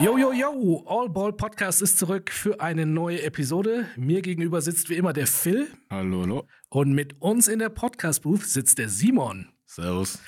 Yo, yo, yo, All Ball Podcast ist zurück für eine neue Episode. Mir gegenüber sitzt wie immer der Phil. Hallo, hallo. und mit uns in der Podcast-Booth sitzt der Simon. Servus.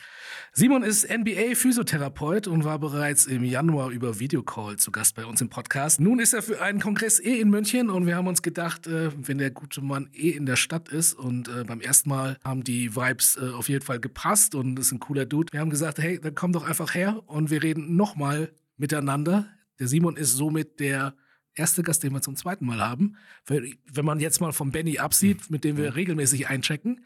Simon ist NBA-Physiotherapeut und war bereits im Januar über Videocall zu Gast bei uns im Podcast. Nun ist er für einen Kongress eh in München und wir haben uns gedacht, äh, wenn der gute Mann eh in der Stadt ist und äh, beim ersten Mal haben die Vibes äh, auf jeden Fall gepasst und ist ein cooler Dude. Wir haben gesagt, hey, dann komm doch einfach her und wir reden nochmal miteinander. Der Simon ist somit der erste Gast, den wir zum zweiten Mal haben. Wenn man jetzt mal vom Benny absieht, mit dem wir regelmäßig einchecken.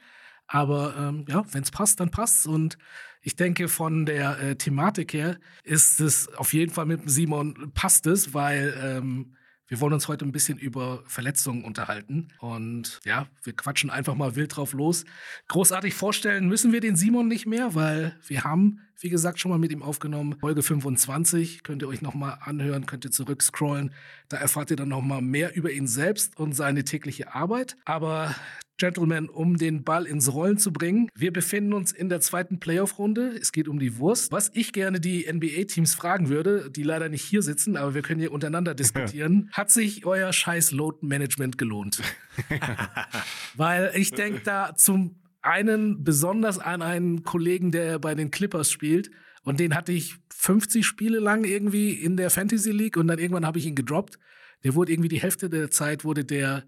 Aber ähm, ja, wenn es passt, dann passt's. Und ich denke, von der äh, Thematik her ist es auf jeden Fall mit Simon passt es, weil ähm, wir wollen uns heute ein bisschen über Verletzungen unterhalten. Und ja, wir quatschen einfach mal wild drauf los. Großartig vorstellen müssen wir den Simon nicht mehr, weil wir haben, wie gesagt, schon mal mit ihm aufgenommen. Folge 25 könnt ihr euch nochmal anhören, könnt ihr zurückscrollen. Da erfahrt ihr dann nochmal mehr über ihn selbst und seine tägliche Arbeit. Aber Gentlemen, um den Ball ins Rollen zu bringen. Wir befinden uns in der zweiten Playoff-Runde. Es geht um die Wurst. Was ich gerne die NBA-Teams fragen würde, die leider nicht hier sitzen, aber wir können hier untereinander diskutieren. Hat sich euer scheiß Load-Management gelohnt? Weil ich denke da zum einen besonders an einen Kollegen, der bei den Clippers spielt. Und den hatte ich 50 Spiele lang irgendwie in der Fantasy League und dann irgendwann habe ich ihn gedroppt. Der wurde irgendwie die Hälfte der Zeit wurde der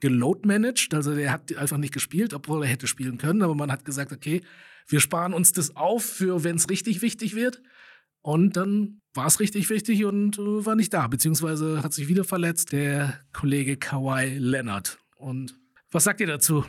geload managed, also der hat einfach nicht gespielt, obwohl er hätte spielen können, aber man hat gesagt, okay, wir sparen uns das auf für wenn es richtig wichtig wird. Und dann war es richtig wichtig und äh, war nicht da, beziehungsweise hat sich wieder verletzt, der Kollege Kawhi Leonard. Und was sagt ihr dazu?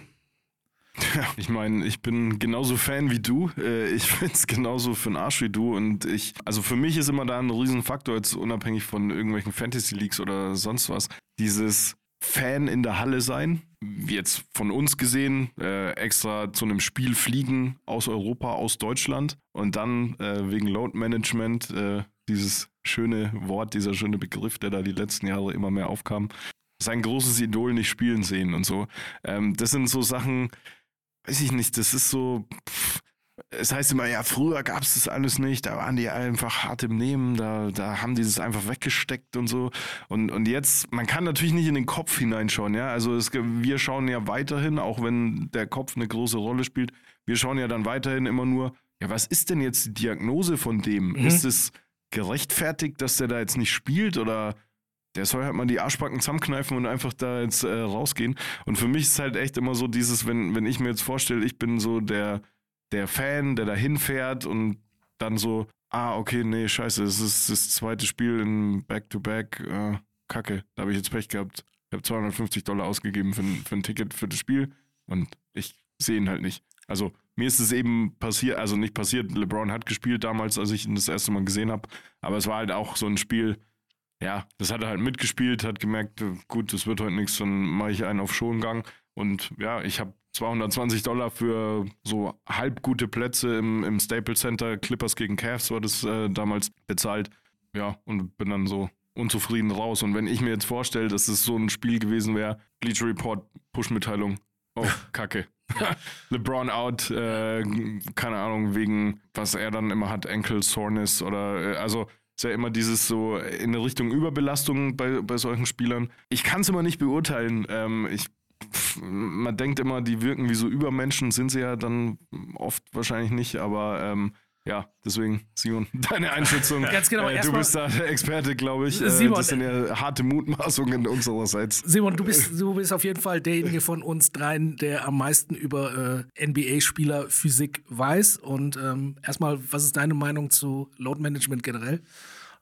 Ich meine, ich bin genauso Fan wie du. Äh, Ich find's genauso für den Arsch wie du. Und ich, also für mich ist immer da ein Riesenfaktor, jetzt unabhängig von irgendwelchen Fantasy Leagues oder sonst was, dieses Fan in der Halle sein. Jetzt von uns gesehen, äh, extra zu einem Spiel fliegen aus Europa, aus Deutschland und dann äh, wegen Load Management, äh, dieses schöne Wort, dieser schöne Begriff, der da die letzten Jahre immer mehr aufkam, sein großes Idol nicht spielen sehen und so. Ähm, das sind so Sachen, weiß ich nicht, das ist so. Pff, es heißt immer, ja, früher gab es das alles nicht, da waren die einfach hart im Nehmen, da, da haben die das einfach weggesteckt und so. Und, und jetzt, man kann natürlich nicht in den Kopf hineinschauen, ja. Also es, wir schauen ja weiterhin, auch wenn der Kopf eine große Rolle spielt, wir schauen ja dann weiterhin immer nur, ja, was ist denn jetzt die Diagnose von dem? Ist es gerechtfertigt, dass der da jetzt nicht spielt oder der soll halt mal die Arschbacken zusammenkneifen und einfach da jetzt äh, rausgehen. Und für mich ist halt echt immer so dieses, wenn, wenn ich mir jetzt vorstelle, ich bin so der, der Fan, der da hinfährt und dann so, ah, okay, nee, scheiße, es ist das zweite Spiel in Back-to-Back, äh, kacke, da habe ich jetzt Pech gehabt. Ich habe 250 Dollar ausgegeben für, für ein Ticket für das Spiel und ich sehe ihn halt nicht. Also mir ist es eben passiert, also nicht passiert, LeBron hat gespielt damals, als ich ihn das erste Mal gesehen habe, aber es war halt auch so ein Spiel, ja, das hat er halt mitgespielt, hat gemerkt, äh, gut, das wird heute nichts, dann mache ich einen auf Schongang. Und ja, ich habe 220 Dollar für so halb gute Plätze im, im Staples Center, Clippers gegen Cavs war das äh, damals bezahlt. Ja, und bin dann so unzufrieden raus. Und wenn ich mir jetzt vorstelle, dass es so ein Spiel gewesen wäre, Bleacher Report, Push-Mitteilung, oh, kacke. LeBron out, äh, keine Ahnung, wegen, was er dann immer hat, Ankle Soreness oder, äh, also ist ja immer dieses so in Richtung Überbelastung bei, bei solchen Spielern. Ich kann es immer nicht beurteilen. Ähm, ich, pff, man denkt immer, die wirken wie so Übermenschen, sind sie ja dann oft wahrscheinlich nicht, aber ähm, ja, deswegen, Simon, deine Einschätzung. Ganz genau, Äh, du bist da der Experte, glaube ich. Äh, Simon, das sind ja harte Mutmaßungen unsererseits. Simon, du bist, du bist auf jeden Fall derjenige von uns dreien, der am meisten über äh, NBA-Spieler Physik weiß. Und ähm, erstmal, was ist deine Meinung zu Load Management generell?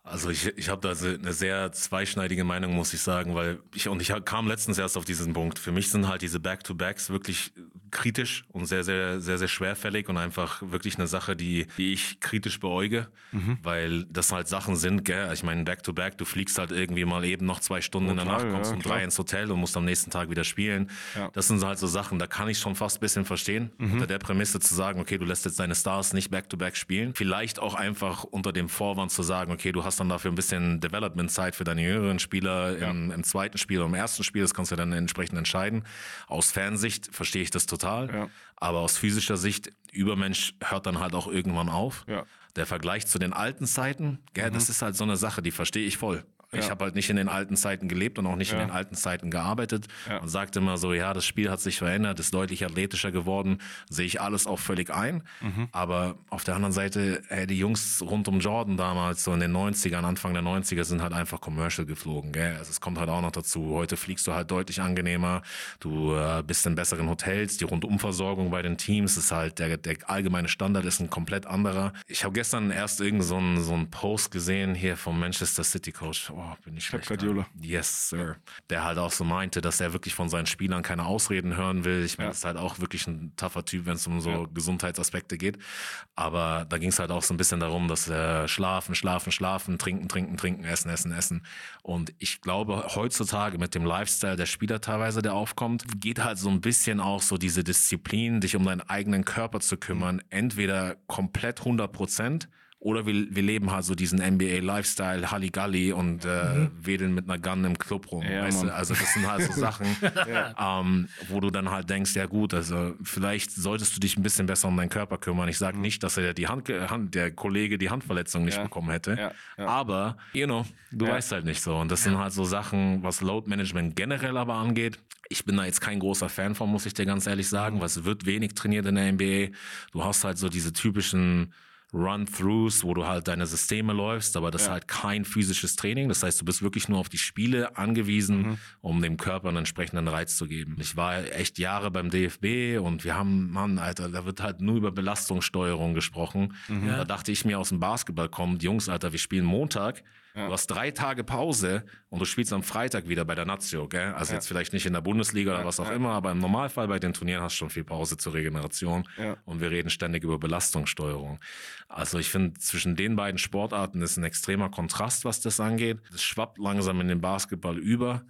Also ich, ich habe da eine sehr zweischneidige Meinung, muss ich sagen, weil ich und ich kam letztens erst auf diesen Punkt. Für mich sind halt diese Back-to-Backs wirklich kritisch und sehr, sehr, sehr, sehr schwerfällig und einfach wirklich eine Sache, die, die ich kritisch beäuge, Mhm. weil das halt Sachen sind, gell? Ich meine, back-to-back, du fliegst halt irgendwie mal eben noch zwei Stunden in der Total, Nacht, kommst ja, um drei ins Hotel und musst am nächsten Tag wieder spielen. Ja. Mhm. Das sind halt so Sachen, da kann ich schon fast ein bisschen verstehen, unter der Prämisse zu sagen, okay, du lässt jetzt deine Stars nicht back-to-back spielen. Vielleicht auch einfach unter dem Vorwand zu sagen, okay, du hast dann dafür ein bisschen Development-Zeit für deine jüngeren Spieler im, im zweiten Spiel oder im ersten Spiel, das kannst du dann entsprechend entscheiden. Aus Fansicht verstehe ich das total, Ja. aber aus physischer Sicht, Übermensch hört dann halt auch irgendwann auf. Ja. Der Vergleich zu den alten Zeiten, gell, das ist halt so eine Sache, die verstehe ich voll. Ich Ja. habe halt nicht in den alten Zeiten gelebt und auch nicht Ja. in den alten Zeiten gearbeitet. Ja. Man sagt immer so, ja, das Spiel hat sich verändert, ist deutlich athletischer geworden, sehe ich alles auch völlig ein. Mhm. Aber auf der anderen Seite, ey, die Jungs rund um Jordan damals, so in den 90ern, Anfang der 90er, sind halt einfach Commercial geflogen. Gell? Also es kommt halt auch noch dazu. Heute fliegst du halt deutlich angenehmer, du äh, bist in besseren Hotels, die Rundumversorgung bei den Teams ist halt, der, der allgemeine Standard ist ein komplett anderer. Ich habe gestern erst irgend so einen so einen Post gesehen hier vom Manchester City Coach. Oh, bin ich schlecht. Guardiola. Yes, Sir. Der halt auch so meinte, dass er wirklich von seinen Spielern keine Ausreden hören will. Ich meine, Ja. ist halt auch wirklich ein tougher Typ, wenn es um so Ja. Gesundheitsaspekte geht. Aber da ging es halt auch so ein bisschen darum, dass äh, schlafen, schlafen, schlafen, trinken, trinken, trinken, essen, essen, essen. Und ich glaube, heutzutage mit dem Lifestyle der Spieler teilweise, der aufkommt, geht halt so ein bisschen auch so diese Disziplin, dich um deinen eigenen Körper zu kümmern, entweder komplett 100 Prozent oder wir, wir leben halt so diesen NBA-Lifestyle, Halligalli und äh, wedeln mit einer Gun im Club rum. Ja, weißt du? Also das sind halt so Sachen, ähm, wo du dann halt denkst, ja gut, also vielleicht solltest du dich ein bisschen besser um deinen Körper kümmern. Ich sage nicht, dass er die Hand, der Kollege die Handverletzung nicht Ja. bekommen hätte, Ja, ja. aber, you know, du Ja. weißt halt nicht so. Und das sind halt so Sachen, was Load Management generell aber angeht. Ich bin da jetzt kein großer Fan von, muss ich dir ganz ehrlich sagen, weil es wird wenig trainiert in der NBA. Du hast halt so diese typischen Run-Throughs, wo du halt deine Systeme läufst, aber das ist halt kein physisches Training. Das heißt, du bist wirklich nur auf die Spiele angewiesen, um dem Körper einen entsprechenden Reiz zu geben. Ich war echt Jahre beim DFB und wir haben, Mann, Alter, da wird halt nur über Belastungssteuerung gesprochen. Da dachte ich mir aus dem Basketball kommt, Jungs, Alter, wir spielen Montag. Du hast drei Tage Pause und du spielst am Freitag wieder bei der Nazio, gell? Also jetzt vielleicht nicht in der Bundesliga oder was auch immer, aber im Normalfall bei den Turnieren hast du schon viel Pause zur Regeneration. Ja. Und wir reden ständig über Belastungssteuerung. Also ich finde, zwischen den beiden Sportarten ist ein extremer Kontrast, was das angeht. Es schwappt langsam in den Basketball über.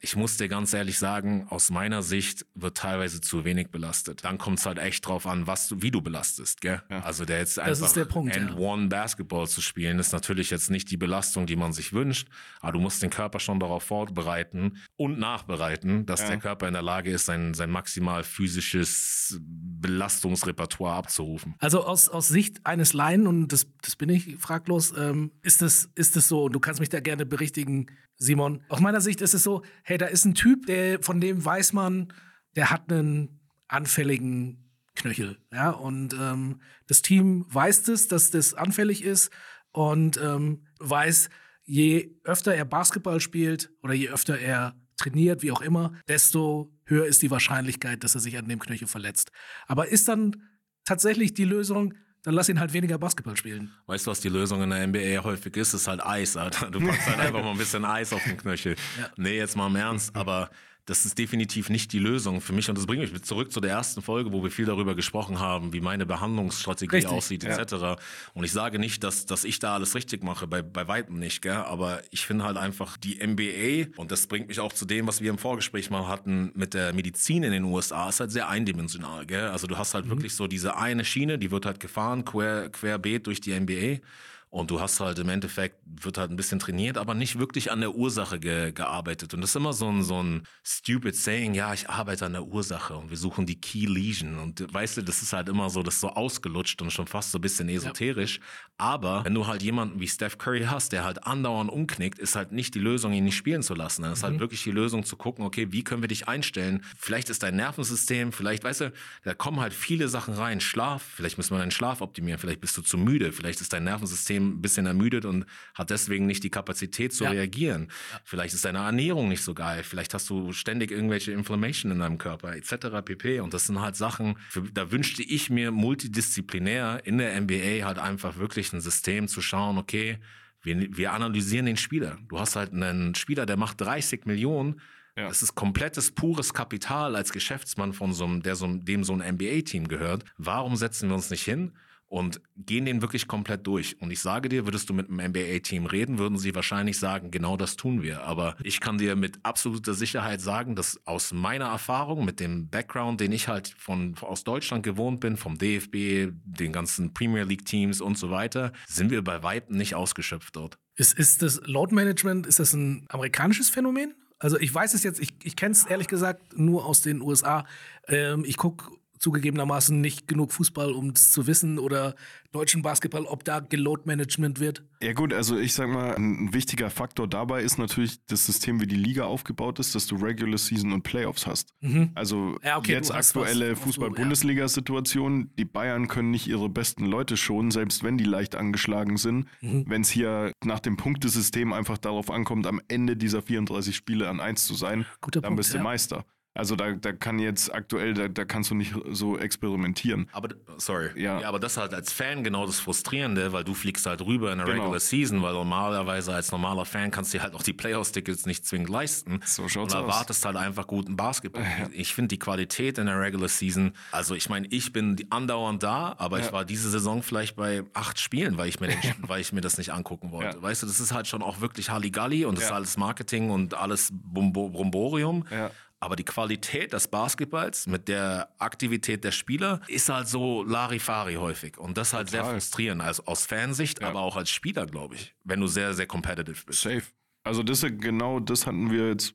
Ich, muss dir ganz ehrlich sagen, aus meiner Sicht wird teilweise zu wenig belastet. Dann kommt es halt echt drauf an, was du, wie du belastest, gell? Also der jetzt einfach ist der Punkt, ja. and one Basketball zu spielen, ist natürlich jetzt nicht die Belastung, die man sich wünscht, aber du musst den Körper schon darauf vorbereiten und nachbereiten, dass der Körper in der Lage ist, sein, sein maximal physisches Belastungsrepertoire abzurufen. Also aus, aus Sicht eines Laien, und das, das bin ich fraglos, ähm, ist es ist es so, und du kannst mich da gerne berichtigen, Simon. Aus meiner Sicht ist es so, hey, da ist ein Typ, der, von dem weiß man, der hat einen anfälligen Knöchel. Ja, und ähm, das Team weiß es, dass das anfällig ist und ähm, weiß, je öfter er Basketball spielt oder je öfter er trainiert, wie auch immer, desto höher ist die Wahrscheinlichkeit, dass er sich an dem Knöchel verletzt. Aber ist dann tatsächlich die Lösung, dann lass ihn halt weniger Basketball spielen. Weißt du, was die Lösung in der NBA häufig ist? Ist halt Eis, Alter. Du packst halt einfach mal ein bisschen Eis auf den Knöchel. Nee, jetzt mal im Ernst, aber das ist definitiv nicht die Lösung für mich. Und das bringt mich zurück zu der ersten Folge, wo wir viel darüber gesprochen haben, wie meine Behandlungsstrategie Richtig, aussieht, etc. Und ich sage nicht, dass, dass ich da alles richtig mache, bei, bei weitem nicht, gell? aber ich finde halt einfach die NBA, und das bringt mich auch zu dem, was wir im Vorgespräch mal hatten mit der Medizin in den USA, ist halt sehr eindimensional. Gell? Also du hast halt wirklich so diese eine Schiene, die wird halt gefahren, quer, querbeet durch die NBA. Und du hast halt im Endeffekt, wird halt ein bisschen trainiert, aber nicht wirklich an der Ursache ge gearbeitet. Und das ist immer so ein, so ein stupid saying, ja, ich arbeite an der Ursache und wir suchen die Key Lesion. Und weißt du, das ist halt immer so, das ist so ausgelutscht und schon fast so ein bisschen esoterisch. Aber wenn du halt jemanden wie Steph Curry hast, der halt andauernd umknickt, ist halt nicht die Lösung, ihn nicht spielen zu lassen. Das ist halt wirklich die Lösung zu gucken, okay, wie können wir dich einstellen? Vielleicht ist dein Nervensystem, vielleicht, weißt du, da kommen halt viele Sachen rein. Schlaf, vielleicht müssen wir deinen Schlaf optimieren, vielleicht bist du zu müde, vielleicht ist dein Nervensystem ein bisschen ermüdet und hat deswegen nicht die Kapazität zu Ja. reagieren. Vielleicht ist deine Ernährung nicht so geil, vielleicht hast du ständig irgendwelche Inflammation in deinem Körper, etc. pp. Und das sind halt Sachen, für, da wünschte ich mir multidisziplinär in der NBA halt einfach wirklich ein System zu schauen, okay, Wir, wir analysieren den Spieler. Du hast halt einen Spieler, der macht 30 Millionen. Ja. Das ist komplettes, pures Kapital als Geschäftsmann von so einem, der so, einem- dem so ein NBA-Team gehört. Warum setzen wir uns nicht hin und gehen den wirklich komplett durch? Und ich sage dir, würdest du mit einem NBA-Team reden, würden sie wahrscheinlich sagen, genau das tun wir. Aber ich kann dir mit absoluter Sicherheit sagen, dass aus meiner Erfahrung, mit dem Background, den ich halt von, aus Deutschland gewohnt bin, vom DFB, den ganzen Premier League-Teams und so weiter, sind wir bei Weitem nicht ausgeschöpft dort. Ist, ist das Load Management, ist das ein amerikanisches Phänomen? Also ich weiß es jetzt, ich, ich kenne es ehrlich gesagt nur aus den USA. Ähm, ich gucke zugegebenermaßen nicht genug Fußball, um es zu wissen oder deutschen Basketball, ob da geload Management wird. Ja gut, also ich sag mal, ein wichtiger Faktor dabei ist natürlich das System, wie die Liga aufgebaut ist, dass du Regular Season und Playoffs hast. Also Ja, okay, jetzt aktuelle so, ja. Fußball-Bundesliga-Situation, die Bayern können nicht ihre besten Leute schonen, selbst wenn die leicht angeschlagen sind. Mhm. Wenn es hier nach dem Punktesystem einfach darauf ankommt, am Ende dieser 34 Spiele an 1 zu sein, Guter dann Punkt, bist du ja. Meister. Also da, da kann jetzt aktuell, da, da kannst du nicht so experimentieren. Aber, sorry. Ja. aber das ist halt als Fan genau das Frustrierende, weil du fliegst halt rüber in der Genau. Regular Season, weil normalerweise als normaler Fan kannst du dir halt auch die Playoffs-Tickets nicht zwingend leisten. So schaut's und aus. erwartest halt einfach guten Basketball. Ich finde die Qualität in der Regular Season, also ich meine, ich bin andauernd da, aber ich war diese Saison vielleicht bei acht Spielen, weil ich mir, den, weil ich mir das nicht angucken wollte. Ja. Weißt du, das ist halt schon auch wirklich Halligalli und das ist Ja. alles Marketing und alles Bromborium. Ja. Aber die Qualität des Basketballs mit der Aktivität der Spieler ist halt so Larifari häufig. Und das halt sehr Total. frustrierend als, aus Fansicht, aber auch als Spieler, glaube ich. Wenn du sehr, sehr competitive bist. Safe. Also das ist genau das hatten wir jetzt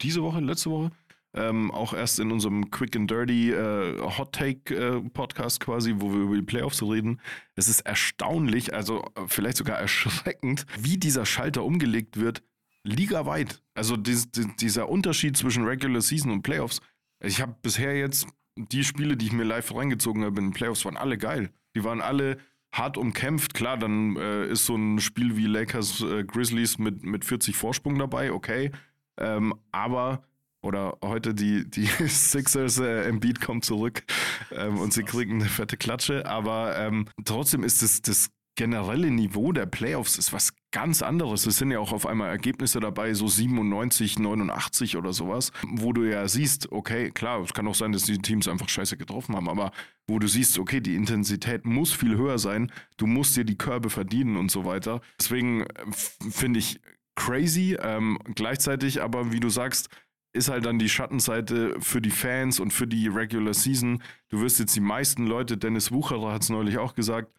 diese Woche, letzte Woche. Ähm, auch erst in unserem Quick and Dirty äh, Hot Take äh, Podcast quasi, wo wir über die Playoffs reden. Es ist erstaunlich, also äh, vielleicht sogar erschreckend, wie dieser Schalter umgelegt wird, ligaweit. Also dies, di- dieser Unterschied zwischen Regular Season und Playoffs. Ich habe bisher jetzt die Spiele, die ich mir live reingezogen habe in den Playoffs, waren alle geil. Die waren alle hart umkämpft. Klar, dann äh, ist so ein Spiel wie Lakers äh, Grizzlies mit, mit 40 Vorsprung dabei, okay. Ähm, aber, oder heute die, die Sixers, äh, Embiid kommt zurück ähm, und sie kriegen eine fette Klatsche. Aber ähm, trotzdem ist das, das generelle Niveau der Playoffs ist was ganz anderes. Es sind ja auch auf einmal Ergebnisse dabei, so 97, 89 oder sowas, wo du ja siehst, okay, klar, es kann auch sein, dass die Teams einfach scheiße getroffen haben, aber wo du siehst, okay, die Intensität muss viel höher sein, du musst dir die Körbe verdienen und so weiter. Deswegen äh, finde ich crazy, ähm, gleichzeitig aber, wie du sagst, ist halt dann die Schattenseite für die Fans und für die Regular Season. Du wirst jetzt die meisten Leute, Dennis Wucherer hat es neulich auch gesagt,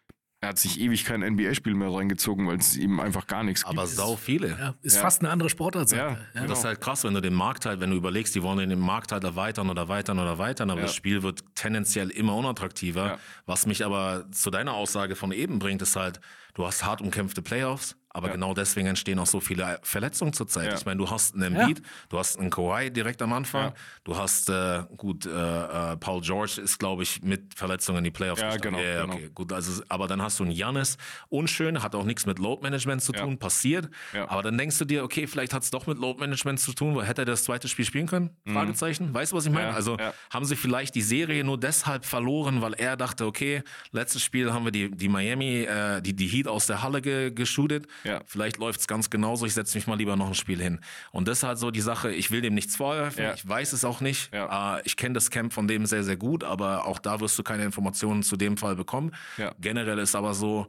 er hat sich ewig kein NBA-Spiel mehr reingezogen, weil es ihm einfach gar nichts Aber gibt. sau viele. Ja, ist Ja. fast eine andere Sportart. Ja, er. ja. Das ist halt krass, wenn du den Markt halt, wenn du überlegst, die wollen den Markt halt erweitern oder erweitern oder erweitern, aber Ja. das Spiel wird tendenziell immer unattraktiver. Ja. Was mich aber zu deiner Aussage von eben bringt, ist halt, du hast hart umkämpfte Playoffs, aber Ja. genau deswegen entstehen auch so viele Verletzungen zurzeit. Ja. Ich meine, du hast einen Embiid, du hast einen Kawhi direkt am Anfang, Ja. du hast, äh, gut, äh, äh, Paul George ist, glaube ich, mit Verletzungen in die Playoffs Ja, gestartet. genau, Ja, ja, genau. okay, gut, also, aber dann hast du einen Janis, unschön, hat auch nichts mit Load Management zu Ja. tun, passiert, Ja. aber dann denkst du dir, okay, vielleicht hat es doch mit Load Management zu tun, weil hätte er das zweite Spiel spielen können? Fragezeichen. Weißt du, was ich meine? Mhm. Ja, also ja. haben sie vielleicht die Serie nur deshalb verloren, weil er dachte, okay, letztes Spiel haben wir die, die Miami, äh, die, die Heat aus der Halle ge geshootet. Ja. Vielleicht läuft es ganz genauso, ich setze mich mal lieber noch ein Spiel hin. Und das ist halt so die Sache, ich will dem nichts vorwerfen, Ja. ich weiß es auch nicht. Ja. Äh, ich kenne das Camp von dem sehr, sehr gut, aber auch da wirst du keine Informationen zu dem Fall bekommen. Ja. Generell ist aber so,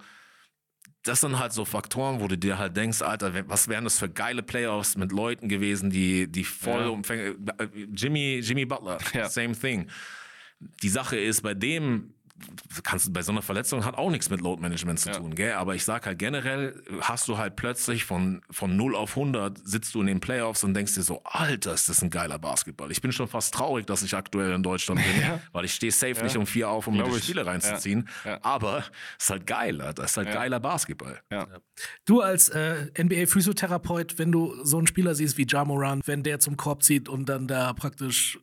das sind halt so Faktoren, wo du dir halt denkst, Alter, was wären das für geile Playoffs mit Leuten gewesen, die, die voll Ja. umfänglich. Jimmy, Jimmy Butler, Ja. same thing. Die Sache ist, bei dem kannst du bei so einer Verletzung hat auch nichts mit Load Management zu Ja. tun, gell? Aber ich sag halt generell, hast du halt plötzlich von, von 0 auf 100 sitzt du in den Playoffs und denkst dir so, Alter, ist das ein geiler Basketball. Ich bin schon fast traurig, dass ich aktuell in Deutschland bin, weil ich stehe safe nicht um vier auf, um mir Glaub die ich. Spiele reinzuziehen. Ja. Ja. Aber es ist halt geil, Alter. Es ist halt geiler Basketball. Ja. Du als äh, NBA-Physiotherapeut, wenn du so einen Spieler siehst wie Ja Moran, wenn der zum Korb zieht und dann da praktisch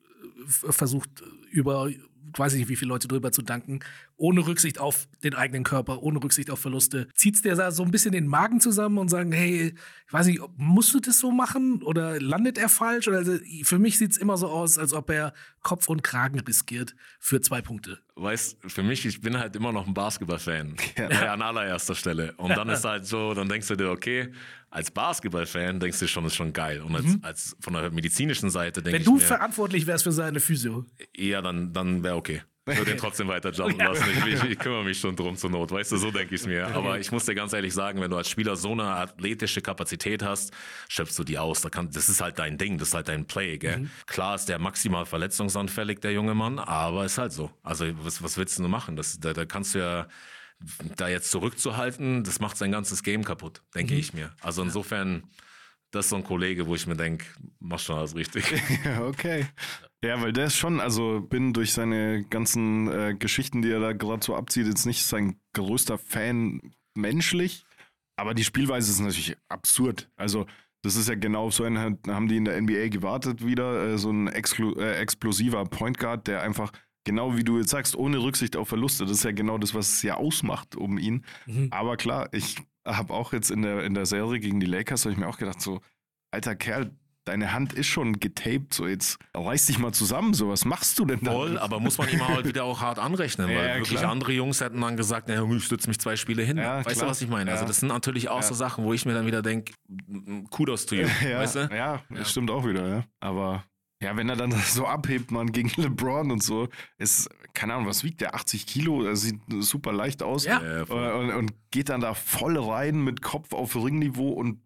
äh, versucht, über weiß ich nicht, wie viele Leute drüber zu danken, ohne Rücksicht auf den eigenen Körper, ohne Rücksicht auf Verluste. Zieht's der so ein bisschen den Magen zusammen und sagen, hey, ich weiß nicht, musst du das so machen oder landet er falsch? Oder also, für mich sieht's immer so aus, als ob er Kopf und Kragen riskiert für zwei Punkte. Weißt, für mich, ich bin halt immer noch ein Basketballfan. Ja. An allererster Stelle. Und dann ist halt so, dann denkst du dir, okay, als Basketballfan denkst du schon, ist schon geil. Und als, als von der medizinischen Seite denke Wenn ich du mir, verantwortlich wärst für seine Physio. eher dann, dann wäre okay. Ich würde ihn trotzdem weiter jumpen lassen. Ich, ich, ich kümmere mich schon drum zur Not. Weißt du, so denke ich es mir. Aber ich muss dir ganz ehrlich sagen, wenn du als Spieler so eine athletische Kapazität hast, schöpfst du die aus. Das ist halt dein Ding, das ist halt dein Play. Gell? Klar ist der maximal verletzungsanfällig, der junge Mann, aber ist halt so. Also was, was willst du nur machen? Das, da, da kannst du ja da jetzt zurückzuhalten, das macht sein ganzes Game kaputt, denke ich mir. Also insofern, das ist so ein Kollege, wo ich mir denke, mach schon alles richtig. Ja, okay. Ja, weil der ist schon, also bin durch seine ganzen äh, Geschichten, die er da gerade so abzieht, jetzt nicht sein größter Fan menschlich, aber die Spielweise ist natürlich absurd. Also das ist ja genau so ein, haben die in der NBA gewartet wieder, äh, so ein exklu äh, explosiver Point Guard, der einfach genau wie du jetzt sagst, ohne Rücksicht auf Verluste, das ist ja genau das, was es ja ausmacht um ihn. Aber klar, ich habe auch jetzt in der, in der Serie gegen die Lakers, habe ich mir auch gedacht, so, alter Kerl, deine Hand ist schon getaped, so jetzt reiß dich mal zusammen, so was machst du denn da? Voll, aber muss man ihm halt wieder auch hart anrechnen, weil Ja, wirklich klar. andere Jungs hätten dann gesagt, naja, ich stütze mich zwei Spiele hin. Ja, weißt klar. du, was ich meine? Also Ja. das sind natürlich auch so Sachen, wo ich mir dann wieder denke, Kudos to you, ja, weißt du? ja, das stimmt auch wieder, ja. Aber ja, wenn er dann so abhebt, man, gegen LeBron und so, ist, keine Ahnung, was wiegt der? 80 Kilo, er sieht super leicht aus. Ja. Voll. und, und, geht dann da voll rein mit Kopf auf Ringniveau und,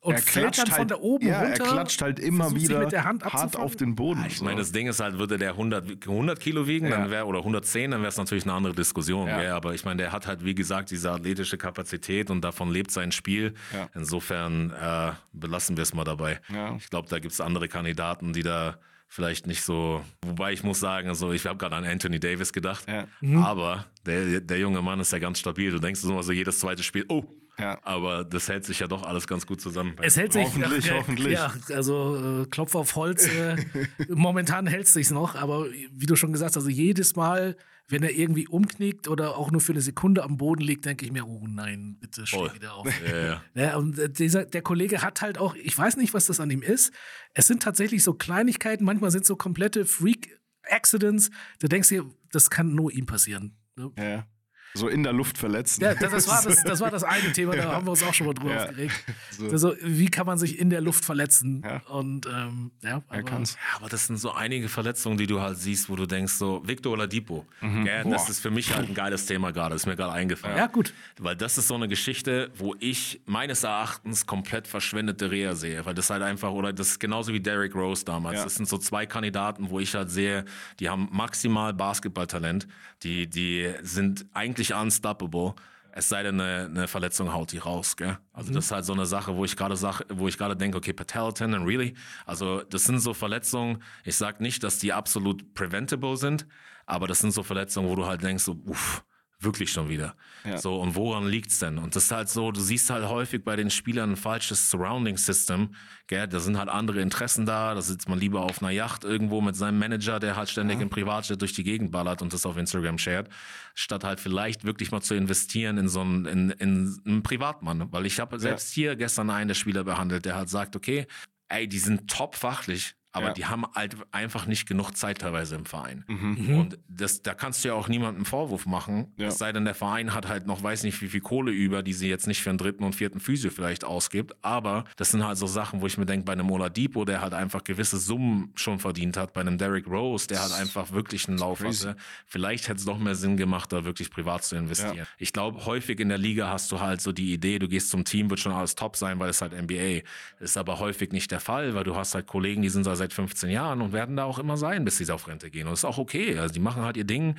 Und er fällt klatscht dann von halt, da oben ja, runter, er klatscht halt immer wieder mit der Hand hart auf den Boden. Ich meine, das Ding ist halt, würde der 100, 100 Kilo wiegen, Ja. dann wäre oder 110, dann wäre es natürlich eine andere Diskussion. Ja. Gell? Aber ich meine, der hat halt, wie gesagt, diese athletische Kapazität und davon lebt sein Spiel. Ja. Insofern äh, belassen wir es mal dabei. Ja. Ich glaube, da gibt es andere Kandidaten, die da vielleicht nicht so. Wobei ich muss sagen, also ich habe gerade an Anthony Davis gedacht. Ja. Aber der, der junge Mann ist ja ganz stabil. Du denkst immer so jedes zweite Spiel, oh. Ja. Aber das hält sich ja doch alles ganz gut zusammen. Es hält sich. Hoffentlich, ja, hoffentlich. Ja, also äh, Klopf auf Holz. Äh, momentan hält es sich noch, aber wie du schon gesagt hast, also jedes Mal, wenn er irgendwie umknickt oder auch nur für eine Sekunde am Boden liegt, denke ich mir, oh nein, bitte steh Voll. wieder auf. Ja, ja. Ja, und äh, dieser, der Kollege hat halt auch, ich weiß nicht, was das an ihm ist. Es sind tatsächlich so Kleinigkeiten, manchmal sind so komplette Freak-Accidents. Da denkst du dir, das kann nur ihm passieren. ne? Ja. So in der Luft verletzen. Ja, das, das, war das, das war das eine Thema, da haben wir uns auch schon mal drüber Ja. aufgeregt. So. Also, wie kann man sich in der Luft verletzen? Ja. Und ähm, ja, Er aber-. Ja, aber das sind so einige Verletzungen, die du halt siehst, wo du denkst, so Victor Oladipo, Mhm. gell, das ist für mich halt ein geiles Thema gerade, ist mir gerade eingefallen. Ja, gut. Weil das ist so eine Geschichte, wo ich meines Erachtens komplett verschwendete Reha sehe, weil das halt einfach, oder das ist genauso wie Derrick Rose damals. Ja. Das sind so zwei Kandidaten, wo ich halt sehe, die haben maximal Basketballtalent, die, die sind eigentlich unstoppable. Es sei denn, eine, eine Verletzung haut die raus, gell? Also das ist halt so eine Sache, wo ich gerade sag, wo ich gerade denke, okay, Patella tendon, really? Also das sind so Verletzungen. Ich sag nicht, dass die absolut preventable sind, aber das sind so Verletzungen, wo du halt denkst, so, uff, wirklich schon wieder. Ja. So, und woran liegt's denn? Und das ist halt so, du siehst halt häufig bei den Spielern ein falsches Surrounding System. Gell? Da sind halt andere Interessen da. Da sitzt man lieber auf einer Yacht irgendwo mit seinem Manager, der halt ständig im Privatjet durch die Gegend ballert und das auf Instagram shared, statt halt vielleicht wirklich mal zu investieren in so einen, in, in einen Privatmann. Weil ich habe selbst hier gestern einen der Spieler behandelt, der halt sagt, okay, ey, die sind top fachlich, aber Ja. die haben halt einfach nicht genug Zeit teilweise im Verein. Mhm. Und das, da kannst du ja auch niemandem einen Vorwurf machen. Ja. Es sei denn, der Verein hat halt noch weiß nicht wie viel Kohle über, die sie jetzt nicht für einen dritten und vierten Physio vielleicht ausgibt. Aber das sind halt so Sachen, wo ich mir denke, bei einem Oladipo, der halt einfach gewisse Summen schon verdient hat, bei einem Derrick Rose, der halt einfach wirklich einen Lauf Crazy. hatte. Vielleicht hätte es doch mehr Sinn gemacht, da wirklich privat zu investieren. Ja. Ich glaube, häufig in der Liga hast du halt so die Idee, du gehst zum Team, wird schon alles top sein, weil es halt NBA ist aber häufig nicht der Fall, weil du hast halt Kollegen, die sind da seit 15 Jahren und werden da auch immer sein, bis sie auf Rente gehen. Und das ist auch okay. Also die machen halt ihr Ding.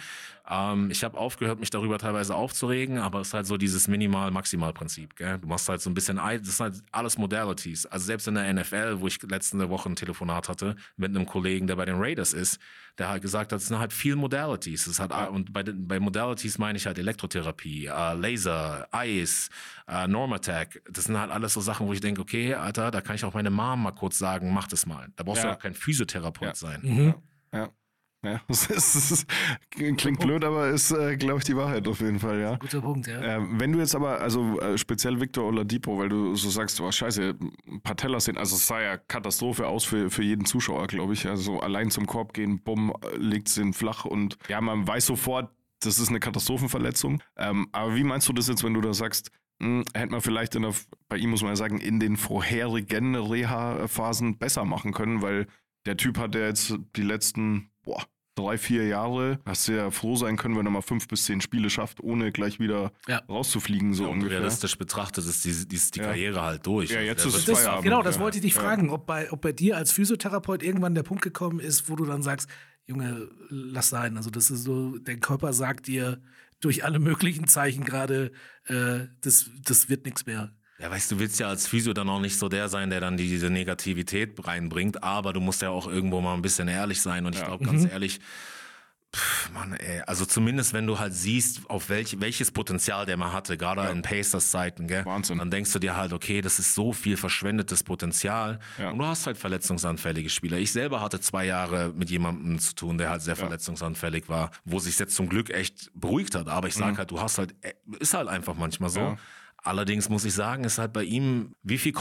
Ähm, ich habe aufgehört, mich darüber teilweise aufzuregen, aber es ist halt so dieses Minimal-Maximal-Prinzip. Du machst halt so ein bisschen, das sind halt alles Modalities. Also selbst in der NFL, wo ich letzte Woche ein Telefonat hatte mit einem Kollegen, der bei den Raiders ist, der halt gesagt hat, es sind halt viel Modalities. Es hat, und bei, bei Modalities meine ich halt Elektrotherapie, äh, Laser, Eis, äh, Normatec. Das sind halt alles so Sachen, wo ich denke, okay, Alter, da kann ich auch meine Mom mal kurz sagen, mach das mal. Da brauchst Ja. du auch kein Physiotherapeut Ja. sein. Mhm. Ja. Ja, das ist, das ist, klingt blöd, aber ist, äh, glaube ich, die Wahrheit auf jeden Fall, ja. Guter Punkt, ja. Äh, wenn du jetzt aber, also äh, speziell Victor Oladipo, weil du so sagst, oh scheiße, Patella sind, also es sah ja Katastrophe aus für, für jeden Zuschauer, glaube ich. Also allein zum Korb gehen, bumm, legt den flach und ja, man weiß sofort, das ist eine Katastrophenverletzung. Ähm, aber wie meinst du das jetzt, wenn du da sagst, hm, hätte man vielleicht in der, bei ihm muss man ja sagen, in den vorherigen Reha-Phasen besser machen können, weil der Typ hat ja jetzt die letzten, boah, drei, vier Jahre, hast du ja froh sein können, wenn er mal fünf bis zehn Spiele schafft, ohne gleich wieder Ja. rauszufliegen, so Und ungefähr. realistisch betrachtet ist die, die, ist die Ja. Karriere halt durch. Ja, Also jetzt der ist Das, Feierabend, genau, das ja. wollte ich dich Ja. fragen, ob bei, ob bei dir als Physiotherapeut irgendwann der Punkt gekommen ist, wo du dann sagst, Junge, lass sein. Also das ist so, dein Körper sagt dir durch alle möglichen Zeichen gerade, äh, das, das wird nichts mehr. Ja, weißt du, willst ja als Physio dann auch nicht so der sein, der dann diese Negativität reinbringt, aber du musst ja auch irgendwo mal ein bisschen ehrlich sein und ich glaube Mhm. ganz ehrlich, pff, Mann, ey, also zumindest wenn du halt siehst, auf welch, welches Potenzial der mal hatte, gerade in Pacers Zeiten, gell, Wahnsinn. dann denkst du dir halt, okay, das ist so viel verschwendetes Potenzial Ja. und du hast halt verletzungsanfällige Spieler. Ich selber hatte zwei Jahre mit jemandem zu tun, der halt sehr verletzungsanfällig war, wo sich jetzt zum Glück echt beruhigt hat, aber ich sag halt, du hast halt, äh, ist halt einfach manchmal so. Allerdings muss ich sagen, ist halt bei ihm, wie viel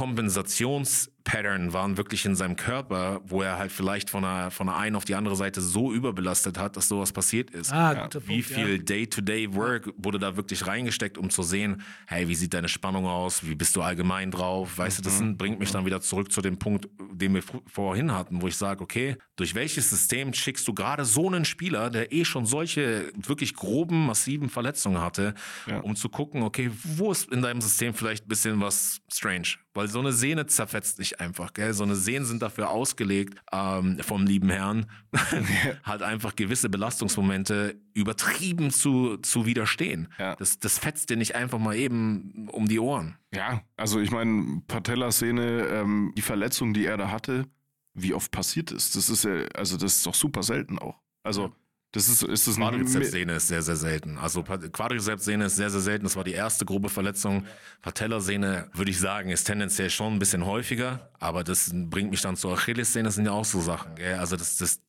Kompensationspattern waren wirklich in seinem Körper, wo er halt vielleicht von der, von der einen auf die andere Seite so überbelastet hat, dass sowas passiert ist. Ah, Wie Punkt, ja. viel Day-to-Day-Work wurde da wirklich reingesteckt, um zu sehen, hey, wie sieht deine Spannung aus? Wie bist du allgemein drauf? Weißt du, das Mhm. bringt mich dann wieder zurück zu dem Punkt, den wir vorhin hatten, wo ich sage, okay, durch welches System schickst du gerade so einen Spieler, der eh schon solche wirklich groben, massiven Verletzungen hatte, Ja. um zu gucken, okay, wo ist in deinem System vielleicht ein bisschen was strange? Weil so eine Sehne zerfetzt nicht einfach, gell? So eine Sehnen sind dafür ausgelegt, ähm, vom lieben Herrn, halt einfach gewisse Belastungsmomente übertrieben zu, zu widerstehen. Ja. Das, das fetzt dir nicht einfach mal eben um die Ohren. Ja, also ich meine, Patella-Szene, ähm, die Verletzung, die er da hatte, wie oft passiert ist, das ist ja, also das ist doch super selten auch. Also, das ist, ist das Quadrizepssehne ist sehr, sehr selten. Also Quadrizepssehne ist sehr, sehr selten. Das war die erste grobe Verletzung. Patellasehne, würde ich sagen, ist tendenziell schon ein bisschen häufiger. Aber das bringt mich dann zur Achillessehne. Das sind ja auch so Sachen. Gell? Also das, das,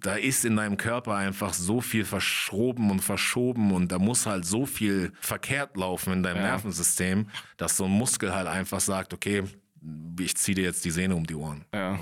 da ist in deinem Körper einfach so viel verschoben und verschoben. Und da muss halt so viel verkehrt laufen in deinem Ja. Nervensystem, dass so ein Muskel halt einfach sagt, okay, ich ziehe dir jetzt die Sehne um die Ohren. Ja,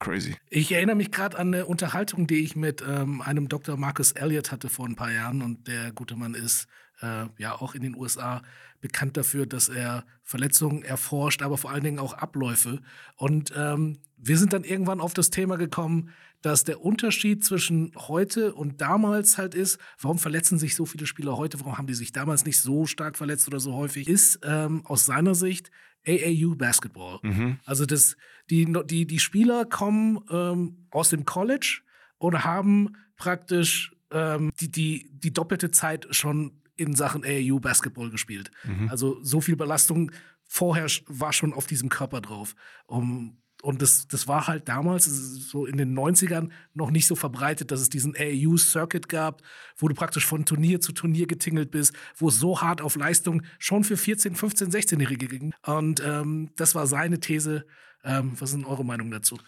crazy. Ich erinnere mich gerade an eine Unterhaltung, die ich mit ähm, einem Dr. Marcus Elliott hatte vor ein paar Jahren. Und der gute Mann ist äh, ja auch in den USA bekannt dafür, dass er Verletzungen erforscht, aber vor allen Dingen auch Abläufe. Und ähm, wir sind dann irgendwann auf das Thema gekommen, dass der Unterschied zwischen heute und damals halt ist, warum verletzen sich so viele Spieler heute, warum haben die sich damals nicht so stark verletzt oder so häufig, ist ähm, aus seiner Sicht AAU Basketball. Also das, die, die, die Spieler kommen ähm, aus dem College und haben praktisch ähm, die, die, die doppelte Zeit schon in Sachen AAU Basketball gespielt. Also so viel Belastung vorher war schon auf diesem Körper drauf. Um, und das, das war halt damals, so in den 90ern, noch nicht so verbreitet, dass es diesen AAU-Circuit gab, wo du praktisch von Turnier zu Turnier getingelt bist, wo es so hart auf Leistung schon für 14, 15, 16-Jährige ging. Und ähm, das war seine These. Ähm, was ist denn eure Meinung dazu?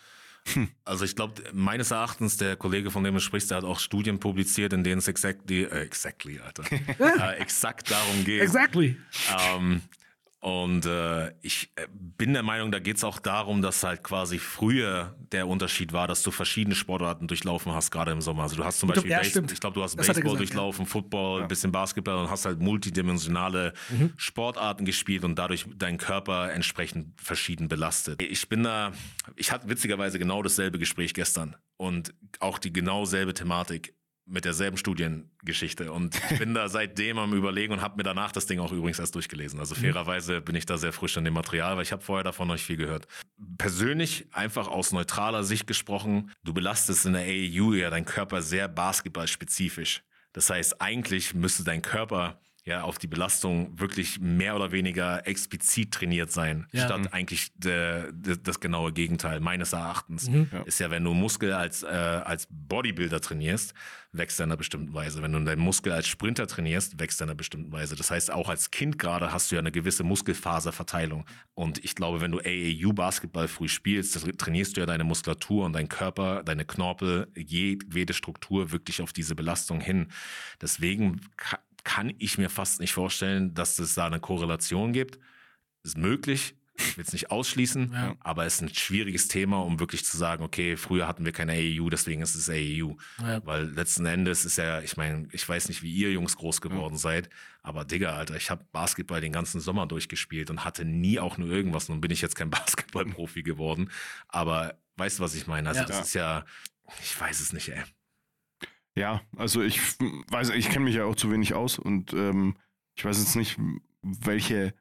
Also ich glaube, meines Erachtens, der Kollege, von dem du sprichst, der hat auch Studien publiziert, in denen es exactly, äh, exactly, Alter, äh, exakt darum geht. Exactly. Ähm, und äh, ich äh, bin der Meinung, da geht es auch darum, dass halt quasi früher der Unterschied war, dass du verschiedene Sportarten durchlaufen hast, gerade im Sommer. Also du hast zum Ich glaub, Beispiel, ja, Base- ich glaube, du hast Das Baseball gesagt, durchlaufen, Football, ein bisschen Basketball und hast halt multidimensionale Mhm. Sportarten gespielt und dadurch deinen Körper entsprechend verschieden belastet. Ich bin da, ich hatte witzigerweise genau dasselbe Gespräch gestern und auch die genau selbe Thematik mit derselben Studiengeschichte. Und ich bin da seitdem am Überlegen und habe mir danach das Ding auch übrigens erst durchgelesen. Also fairerweise bin ich da sehr frisch an dem Material, weil ich habe vorher davon noch nicht viel gehört. Persönlich, einfach aus neutraler Sicht gesprochen, du belastest in der AAU ja deinen Körper sehr basketballspezifisch. Das heißt, eigentlich müsste dein Körper ja, auf die Belastung wirklich mehr oder weniger explizit trainiert sein, Ja. statt eigentlich de, de, das genaue Gegenteil, meines Erachtens. Ist ja, wenn du Muskel als, äh, als Bodybuilder trainierst, wächst er in einer bestimmten Weise. Wenn du deinen Muskel als Sprinter trainierst, wächst er in einer bestimmten Weise. Das heißt, auch als Kind gerade hast du ja eine gewisse Muskelfaserverteilung. Und ich glaube, wenn du AAU-Basketball früh spielst, trainierst du ja deine Muskulatur und deinen Körper, deine Knorpel, jedwede Struktur wirklich auf diese Belastung hin. Deswegen ka- kann ich mir fast nicht vorstellen, dass es da eine Korrelation gibt. Ist möglich, ich will es nicht ausschließen, Ja. aber es ist ein schwieriges Thema, um wirklich zu sagen, okay, früher hatten wir keine AAU, deswegen ist es AAU. Ja. Weil letzten Endes ist ja, ich meine, ich weiß nicht, wie ihr Jungs groß geworden seid, aber Digga, Alter, ich habe Basketball den ganzen Sommer durchgespielt und hatte nie auch nur irgendwas. Nun bin ich jetzt kein Basketballprofi geworden, aber weißt du, was ich meine? Also Ja. das ist ja, ich weiß es nicht, ey. Ja, also ich weiß, ich kenne mich ja auch zu wenig aus und ähm, ich weiß jetzt nicht, welche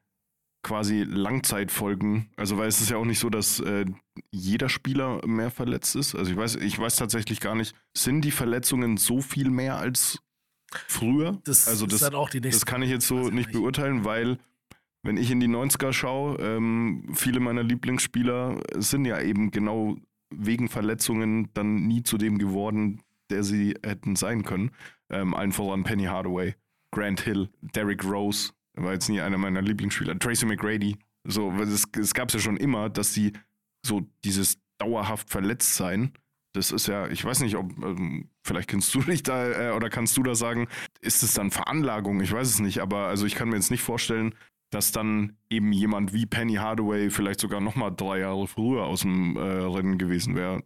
quasi Langzeitfolgen, also weil es ist ja auch nicht so, dass äh, jeder Spieler mehr verletzt ist. Also ich weiß, ich weiß tatsächlich gar nicht, sind die Verletzungen so viel mehr als früher? Das also ist das, dann auch die nächste das kann ich jetzt so nicht nicht. beurteilen, weil wenn ich in die 90er schaue, ähm, viele meiner Lieblingsspieler sind ja eben genau wegen Verletzungen dann nie zu dem geworden, der sie hätten sein können. Ähm, allen voran Penny Hardaway, Grant Hill, Derrick Rose, war jetzt nie einer meiner Lieblingsspieler, Tracy McGrady. So, es, es gab es ja schon immer, dass sie so dieses dauerhaft verletzt sein, das ist ja, ich weiß nicht, ob, ähm, vielleicht kennst du dich da äh, oder kannst du da sagen, ist es dann Veranlagung? Ich weiß es nicht, aber also ich kann mir jetzt nicht vorstellen, dass dann eben jemand wie Penny Hardaway vielleicht sogar nochmal drei Jahre früher aus dem äh, Rennen gewesen wäre,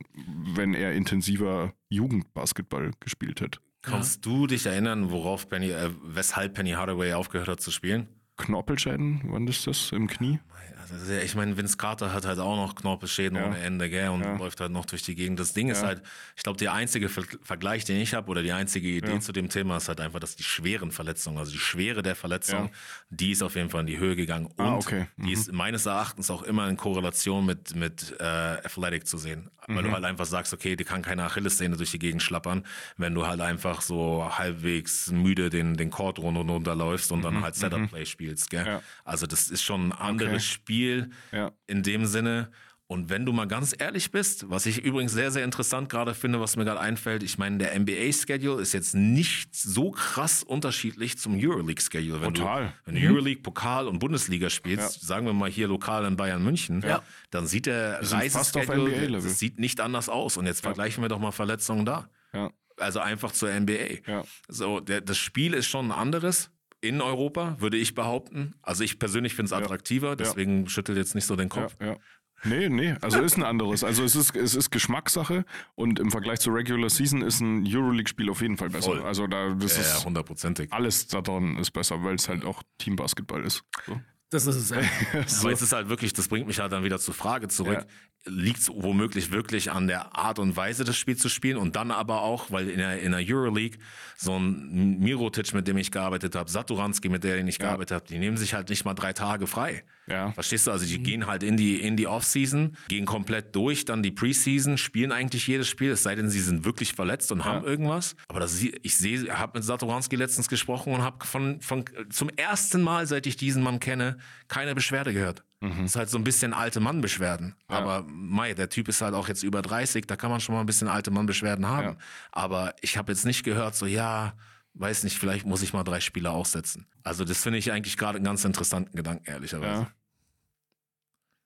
wenn er intensiver Jugendbasketball gespielt hätte. Kannst du dich erinnern, worauf Penny, äh, weshalb Penny Hardaway aufgehört hat zu spielen? Knorpelschäden, wann ist das? Im Knie? Also, ich meine, Vince Carter hat halt auch noch Knorpelschäden Ja. ohne Ende, gell, und Ja. läuft halt noch durch die Gegend. Das Ding ist Ja. halt, ich glaube, der einzige Ver Vergleich, den ich habe, oder die einzige Idee zu dem Thema ist halt einfach, dass die schweren Verletzungen, also die Schwere der Verletzung, die ist auf jeden Fall in die Höhe gegangen. Und Ah, okay. die ist meines Erachtens auch immer in Korrelation mit, mit äh, Athletic zu sehen. Weil Mhm. du halt einfach sagst, okay, die kann keine Achillessehne durch die Gegend schlappern, wenn du halt einfach so halbwegs müde den, den Court und runterläufst und dann halt Setup-Play spielst, gell? Mhm. Ja. Also das ist schon ein anderes Okay. Spiel Ja. in dem Sinne. Und wenn du mal ganz ehrlich bist, was ich übrigens sehr, sehr interessant gerade finde, was mir gerade einfällt, ich meine, der NBA-Schedule ist jetzt nicht so krass unterschiedlich zum Euroleague-Schedule. Wenn Total. Du, wenn du Euroleague, Pokal und Bundesliga spielst, Ja. sagen wir mal hier lokal in Bayern München, Ja. dann sieht der Reiseschedule, das sieht nicht anders aus. Und jetzt vergleichen wir doch mal Verletzungen da. Ja. Also einfach zur NBA. Ja. So, der, das Spiel ist schon ein anderes in Europa, würde ich behaupten. Also ich persönlich finde es attraktiver, deswegen schüttelt jetzt nicht so den Ja, Kopf. ja. Nee, nee, also ist ein anderes. Also es ist, es ist Geschmackssache und im Vergleich zur Regular Season ist ein Euroleague-Spiel auf jeden Fall besser. Voll. Also da das Ja, ja, ist hundertprozentig. alles daran ist besser, weil es halt auch Teambasketball ist. So. Das ist es. Ja. Aber es ist halt wirklich, das bringt mich halt dann wieder zur Frage zurück. Liegt es womöglich wirklich an der Art und Weise, das Spiel zu spielen und dann aber auch, weil in der, in der Euroleague so ein Mirotic, mit dem ich gearbeitet habe, Saturanski, mit dem ich gearbeitet habe, die nehmen sich halt nicht mal drei Tage frei. Ja. Verstehst du? Also die gehen halt in die, in die Offseason, gehen komplett durch, dann die Preseason, spielen eigentlich jedes Spiel, es sei denn, sie sind wirklich verletzt und haben irgendwas. Aber das, ich sehe, habe mit Satoranski letztens gesprochen und habe von, von zum ersten Mal, seit ich diesen Mann kenne, keine Beschwerde gehört. Das ist halt so ein bisschen alte Mann-Beschwerden. Aber Mai, der Typ ist halt auch jetzt über 30, da kann man schon mal ein bisschen alte Mann-Beschwerden haben. Ja. Aber ich habe jetzt nicht gehört, so ja, weiß nicht, vielleicht muss ich mal drei Spiele aussetzen. Also das finde ich eigentlich gerade einen ganz interessanten Gedanken, ehrlicherweise. Ja.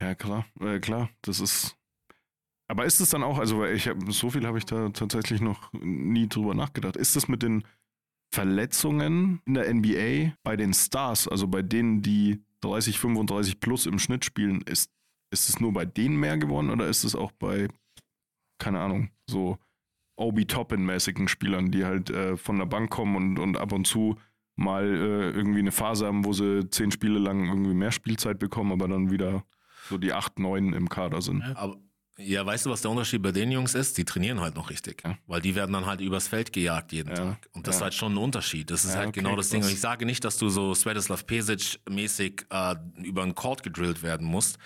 Ja, klar, äh, klar, das ist. Aber ist es dann auch, also ich hab, so viel habe ich da tatsächlich noch nie drüber nachgedacht. Ist es mit den Verletzungen in der NBA bei den Stars, also bei denen, die 30, 35 plus im Schnitt spielen, ist, ist es nur bei denen mehr geworden oder ist es auch bei, keine Ahnung, so Obi Toppin-mäßigen Spielern, die halt äh, von der Bank kommen und, und ab und zu mal äh, irgendwie eine Phase haben, wo sie zehn Spiele lang irgendwie mehr Spielzeit bekommen, aber dann wieder so die acht, neun im Kader sind. Aber ja, weißt du, was der Unterschied bei den Jungs ist? Die trainieren halt noch richtig. Ja. Weil die werden dann halt übers Feld gejagt jeden Ja. Tag. Und das ist Ja. halt schon ein Unterschied. Das ist halt okay, genau das Ding. Und ich sage nicht, dass du so Svetislav Pesic-mäßig äh, über einen Court gedrillt werden musst.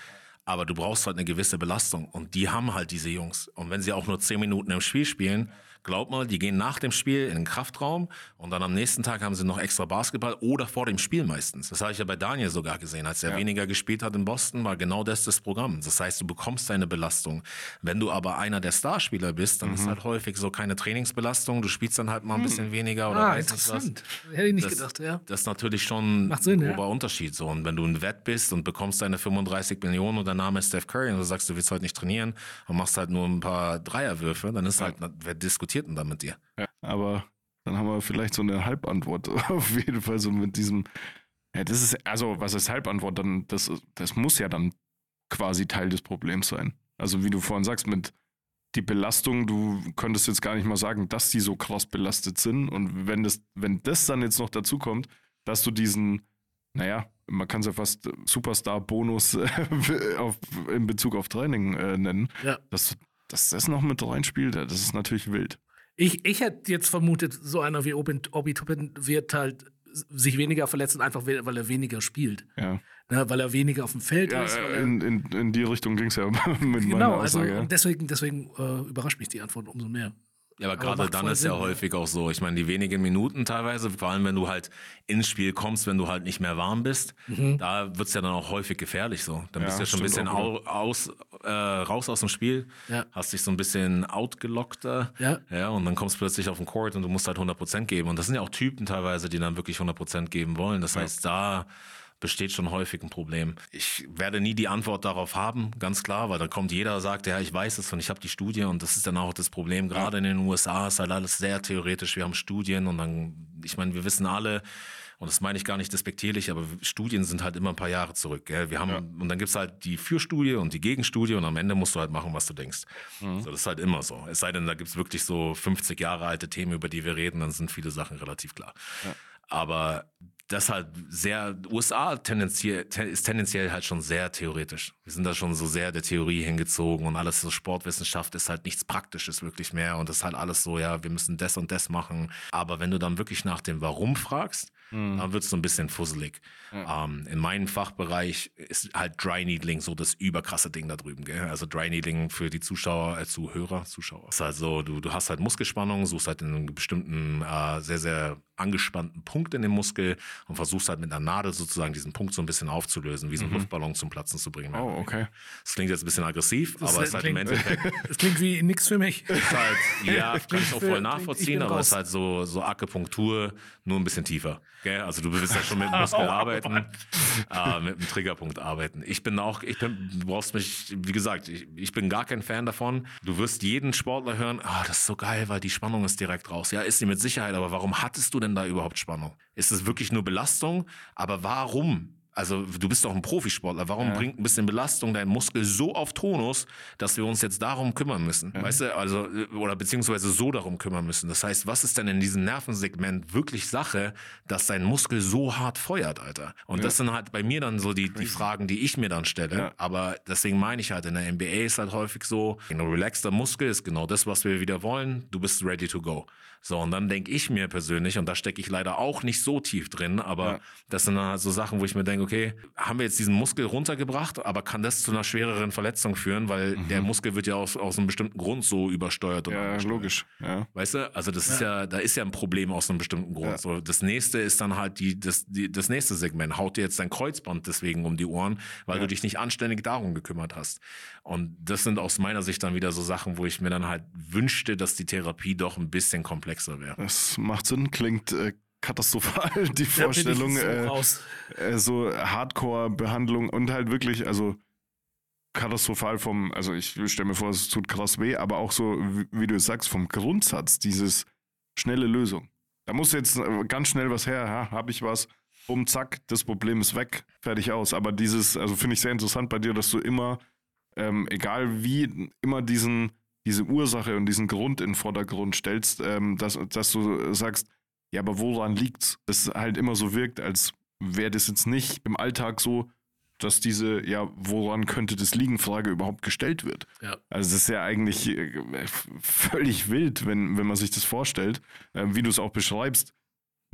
Aber du brauchst halt eine gewisse Belastung. Und die haben halt diese Jungs. Und wenn sie auch nur zehn Minuten im Spiel spielen, glaub mal, die gehen nach dem Spiel in den Kraftraum und dann am nächsten Tag haben sie noch extra Basketball oder vor dem Spiel meistens. Das habe ich ja bei Daniel sogar gesehen. Als er weniger gespielt hat in Boston, war genau das das Programm. Das heißt, du bekommst deine Belastung. Wenn du aber einer der Starspieler bist, dann Mhm. ist halt häufig so keine Trainingsbelastung. Du spielst dann halt mal ein bisschen weniger oder Ah, nicht was. interessant. Hätte ich nicht Das- gedacht, ja. Das ist natürlich schon Sinn, ein ja. grober Unterschied. So. Und wenn du ein Wett bist und bekommst deine 35 Millionen und dein Name ist Steph Curry und du sagst, du willst heute nicht trainieren und machst halt nur ein paar Dreierwürfe, dann ist halt, wer diskutiert denn da mit dir? Ja, aber dann haben wir vielleicht so eine Halbantwort auf jeden Fall so mit diesem. Ja, das ist, also, was ist Halbantwort? Dann, das, das muss ja dann quasi Teil des Problems sein. Also, wie du vorhin sagst, mit die Belastung, du könntest jetzt gar nicht mal sagen, dass die so krass belastet sind. Und wenn das, wenn das dann jetzt noch dazu kommt, dass du diesen, naja, man kann es ja fast Superstar-Bonus in Bezug auf Training äh, nennen, Ja. dass, dass das noch mit reinspielt, das ist natürlich wild. Ich, ich hätte jetzt vermutet, so einer wie Obi, Obi Toppin wird halt sich weniger verletzen, einfach weil er weniger spielt. Ja. Ne, weil er weniger auf dem Feld Ja, ist. äh, in, in, in die Richtung ging es ja mit meiner genau, also Aussage. ja. und deswegen, deswegen äh, überrascht mich die Antwort umso mehr. Ja, aber Aber gerade dann ist ja Sinn, ja. häufig auch so. Ich meine, die wenigen Minuten teilweise, vor allem wenn du halt ins Spiel kommst, wenn du halt nicht mehr warm bist, da wird's ja dann auch häufig gefährlich so. Dann Ja, bist du ja schon ein bisschen auch au, aus, äh, raus aus dem Spiel, Ja. hast dich so ein bisschen outgelockter. Ja. ja. Und dann kommst du plötzlich auf den Court und du musst halt 100% geben. Und das sind ja auch Typen teilweise, die dann wirklich 100% geben wollen. Das heißt, da besteht schon häufig ein Problem. Ich werde nie die Antwort darauf haben, ganz klar, weil da kommt jeder, sagt, ja, ich weiß es und ich habe die Studie und das ist dann auch das Problem. Gerade in den USA ist halt alles sehr theoretisch. Wir haben Studien und dann, ich meine, wir wissen alle, und das meine ich gar nicht despektierlich, aber Studien sind halt immer ein paar Jahre zurück. Gell? Wir haben, und dann gibt's halt die Fürstudie und die Gegenstudie und am Ende musst du halt machen, was du denkst. So, das ist halt immer so. Es sei denn, da gibt's wirklich so 50 Jahre alte Themen, über die wir reden, dann sind viele Sachen relativ klar. Aber das halt sehr, USA tendenziell, ten, ist tendenziell halt schon sehr theoretisch. Wir sind da schon so sehr der Theorie hingezogen und alles so Sportwissenschaft ist halt nichts Praktisches wirklich mehr und das ist halt alles so, ja, wir müssen das und das machen. Aber wenn du dann wirklich nach dem Warum fragst, dann wird's so ein bisschen fusselig. Ähm, in meinem Fachbereich ist halt Dry Needling so das überkrasse Ding da drüben. Gell? Also Dry Needling für die Zuschauer, äh, Zuhörer, Zuschauer. Ist halt so, du, du hast halt Muskelspannung, suchst halt in einem bestimmten, äh, sehr, sehr angespannten Punkt in dem Muskel und versuchst halt mit einer Nadel sozusagen diesen Punkt so ein bisschen aufzulösen, wie so einen Luftballon zum Platzen zu bringen. Oh, okay. Das klingt jetzt ein bisschen aggressiv, Das aber es ist halt im klingt- Endeffekt Das klingt wie nix für mich. ist halt, ja, kann ich auch voll nachvollziehen, aber es ist halt so, so Akupunktur, nur ein bisschen tiefer. Gell? Also du willst ja schon mit dem Muskel arbeiten, äh, mit dem Triggerpunkt arbeiten. Ich bin auch, ich bin, du brauchst mich, wie gesagt, ich, ich bin gar kein Fan davon. Du wirst jeden Sportler hören, ah, das ist so geil, weil die Spannung ist direkt raus. Ja, ist sie mit Sicherheit, aber warum hattest du denn da überhaupt Spannung? Ist es wirklich nur Belastung? Aber warum? Also du bist doch ein Profisportler. Warum bringt ein bisschen Belastung deinen Muskel so auf Tonus, dass wir uns jetzt darum kümmern müssen? Weißt du, also äh, oder beziehungsweise so darum kümmern müssen. Das heißt, was ist denn in diesem Nervensegment wirklich Sache, dass dein Muskel so hart feuert, Alter? Und das sind halt bei mir dann so die, die Fragen, die ich mir dann stelle. Ja. Aber deswegen meine ich halt, in der NBA ist halt häufig so, ein relaxter Muskel ist genau das, was wir wieder wollen. Du bist ready to go. So, und dann denke ich mir persönlich, und da stecke ich leider auch nicht so tief drin, aber Ja. das sind dann halt so Sachen, wo ich mir denke, okay, haben wir jetzt diesen Muskel runtergebracht, aber kann das zu einer schwereren Verletzung führen, weil der Muskel wird ja aus, aus einem bestimmten Grund so übersteuert. und Ja, angesteuert. logisch. Ja. Weißt du, also das ist ja, da ist ja ein Problem aus einem bestimmten Grund. Ja. So, das nächste ist dann halt die, das, die, das nächste Segment. Haut dir jetzt dein Kreuzband deswegen um die Ohren, weil du dich nicht anständig darum gekümmert hast. Und das sind aus meiner Sicht dann wieder so Sachen, wo ich mir dann halt wünschte, dass die Therapie doch ein bisschen komplexer wäre. Das macht Sinn, klingt äh, katastrophal, die Da Vorstellung. so äh, äh, so Hardcore-Behandlung und halt wirklich, also katastrophal vom, also ich stelle mir vor, es tut krass weh, aber auch so, wie, du es sagst, vom Grundsatz, dieses schnelle Lösung. Da muss jetzt äh, ganz schnell was her, ja, habe ich was, bumm, zack, das Problem ist weg, fertig aus. Aber dieses, also finde ich sehr interessant bei dir, dass du immer, ähm, egal wie, immer diesen, diese Ursache und diesen Grund in den Vordergrund stellst, ähm, dass, dass du sagst, ja, aber woran liegt's? Das halt immer so wirkt, als wäre das jetzt nicht im Alltag so, dass diese, ja, woran könnte das liegen, Frage überhaupt gestellt wird. Ja. Also das ist ja eigentlich äh, völlig wild, wenn, wenn man sich das vorstellt, äh, wie du es auch beschreibst.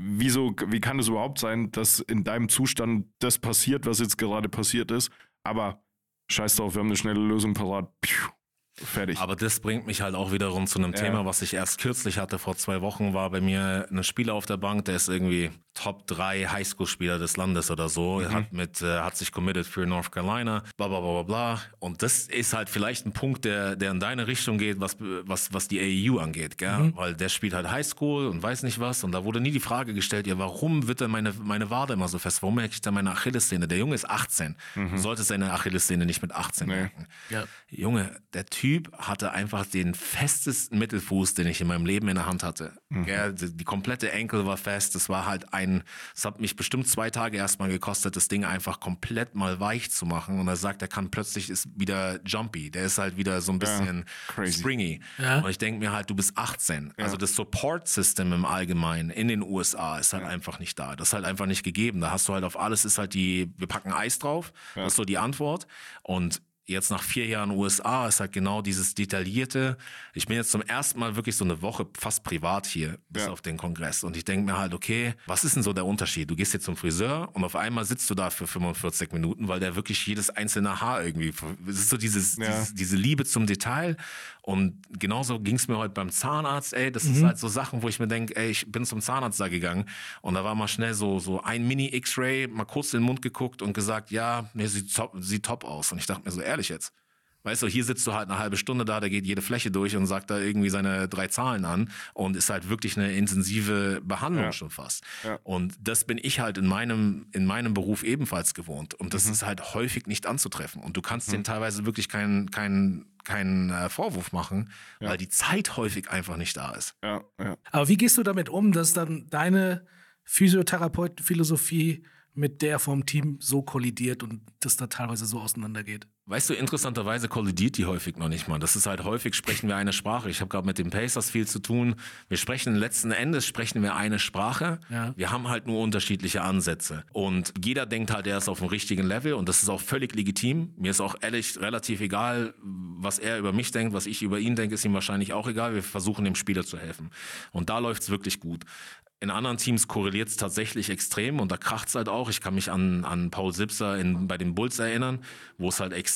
Wieso, wie kann es überhaupt sein, dass in deinem Zustand das passiert, was jetzt gerade passiert ist, aber scheiß drauf, wir haben eine schnelle Lösung parat. Piu. Fertig. Aber das bringt mich halt auch wiederum zu einem Ja. Thema, was ich erst kürzlich hatte. Vor zwei Wochen war bei mir ein Spieler auf der Bank, der ist irgendwie Top 3 Highschool-Spieler des Landes oder so. Er hat, mit, äh, hat sich committed für North Carolina, bla bla bla bla bla. Und das ist halt vielleicht ein Punkt, der, der in deine Richtung geht, was, was, was die AEU angeht. Gell? Weil der spielt halt Highschool und weiß nicht was. Und da wurde nie die Frage gestellt, ja, warum wird denn meine, meine Wade immer so fest? Warum merke ich da meine Achillessehne? Der Junge ist 18. Du solltest seine Achillessehne nicht mit 18 merken. Ja. Junge, der Typ hatte einfach den festesten Mittelfuß, den ich in meinem Leben in der Hand hatte. Gell, die, die komplette Enkel war fest. Es war halt ein, es hat mich bestimmt zwei Tage erstmal gekostet, das Ding einfach komplett mal weich zu machen. Und er sagt, er kann plötzlich ist wieder jumpy. Der ist halt wieder so ein bisschen crazy. springy. Ja. Und ich denke mir halt, du bist 18. Also das Support System im Allgemeinen in den USA ist halt einfach nicht da. Das ist halt einfach nicht gegeben. Da hast du halt auf alles ist halt die, wir packen Eis drauf. Das ist so die Antwort. Und jetzt nach vier Jahren USA ist halt genau dieses detaillierte. Ich bin jetzt zum ersten Mal wirklich so eine Woche fast privat hier bis Ja. auf den Kongress und ich denke mir halt, okay, was ist denn so der Unterschied? Du gehst jetzt zum Friseur und auf einmal sitzt du da für 45 Minuten, weil der wirklich jedes einzelne Haar irgendwie, es ist so dieses, Ja. dieses diese Liebe zum Detail und genauso ging es mir heute beim Zahnarzt, ey, das ist halt so Sachen, wo ich mir denke, ey, ich bin zum Zahnarzt da gegangen. Und da war mal schnell so, so ein Mini-X-Ray, mal kurz in den Mund geguckt und gesagt, ja, nee, sieht top, sieht top aus. Und ich dachte mir so, ehrlich jetzt, Weißt du, hier sitzt du halt eine halbe Stunde da, der geht jede Fläche durch und sagt da irgendwie seine drei Zahlen an und ist halt wirklich eine intensive Behandlung Ja. schon fast. Ja. Und das bin ich halt in meinem, in meinem Beruf ebenfalls gewohnt. Und Mhm. das ist halt häufig nicht anzutreffen. Und du kannst denen teilweise wirklich keinen, keinen, keinen äh, Vorwurf machen, weil die Zeit häufig einfach nicht da ist. ja, ja. Aber wie gehst du damit um, dass dann deine Physiotherapeutenphilosophie mit der vom Team so kollidiert und das da teilweise so auseinandergeht? Weißt du, interessanterweise kollidiert die häufig noch nicht mal. Das ist halt häufig sprechen wir eine Sprache. Ich habe gerade mit den Pacers viel zu tun. Wir sprechen letzten Endes sprechen wir eine Sprache. Ja. Wir haben halt nur unterschiedliche Ansätze und jeder denkt halt, er ist auf dem richtigen Level und das ist auch völlig legitim. Mir ist auch ehrlich relativ egal, was er über mich denkt, was ich über ihn denke, ist ihm wahrscheinlich auch egal. Wir versuchen dem Spieler zu helfen und da läuft's wirklich gut. In anderen Teams korreliert es tatsächlich extrem und da kracht's halt auch. Ich kann mich an, an Paul Sipser in, bei den Bulls erinnern, wo es halt extrem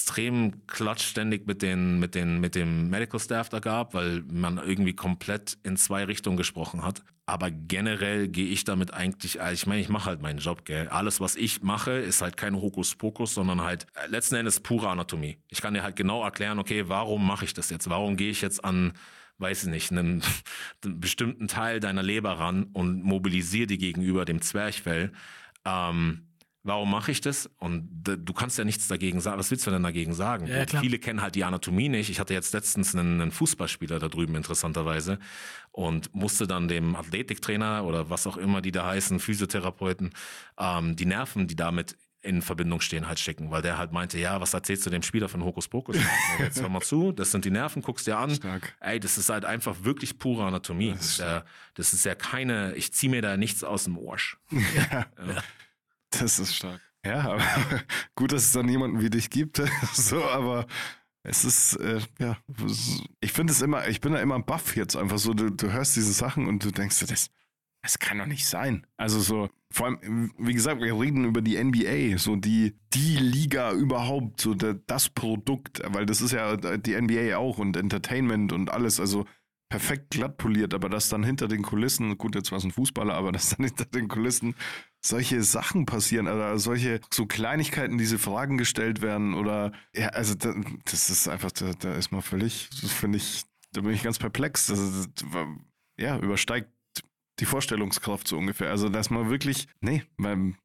klatschständig mit, den, mit, den, mit dem Medical Staff da gab, weil man irgendwie komplett in zwei Richtungen gesprochen hat. Aber generell gehe ich damit eigentlich, also ich meine, ich mache halt meinen Job, gell. Alles, was ich mache, ist halt kein Hokuspokus, sondern halt äh, letzten Endes pure Anatomie. Ich kann dir halt genau erklären, okay, warum mache ich das jetzt? Warum gehe ich jetzt an weiß ich nicht, einen, einen bestimmten Teil deiner Leber ran und mobilisiere die gegenüber dem Zwerchfell. Ähm, warum mache ich das? Und du kannst ja nichts dagegen sagen. Was willst du denn dagegen sagen? Ja, ja. Viele kennen halt die Anatomie nicht. Ich hatte jetzt letztens einen, einen Fußballspieler da drüben, interessanterweise, und musste dann dem Athletiktrainer oder was auch immer die da heißen, Physiotherapeuten, ähm, die Nerven, die damit in Verbindung stehen, halt schicken, weil der halt meinte, ja, was erzählst du dem Spieler von Hokuspokus? Jetzt hör mal zu, das sind die Nerven, guckst dir an. Stark. Ey, das ist halt einfach wirklich pure Anatomie. Das ist ja, das ist ja keine, ich ziehe mir da nichts aus dem Arsch. Das ist stark. Ja, aber gut, dass es dann jemanden wie dich gibt. so, aber es ist, äh, ja, ich finde es immer, ich bin da immer baff jetzt einfach so. Du, du hörst diese Sachen und du denkst dir, das, das kann doch nicht sein. Also so, vor allem, wie gesagt, wir reden über die NBA, so die, die Liga überhaupt, so der, das Produkt, weil das ist ja die NBA auch und Entertainment und alles, also perfekt glatt poliert, aber dass dann hinter den Kulissen, gut, jetzt war es ein Fußballer, aber dass dann hinter den Kulissen solche Sachen passieren, oder solche so Kleinigkeiten, diese Fragen gestellt werden oder ja, also da, das ist einfach, da, da ist man völlig, das finde ich, da bin ich ganz perplex. Das, das ja, übersteigt die Vorstellungskraft so ungefähr. Also, dass man wirklich, nee, beim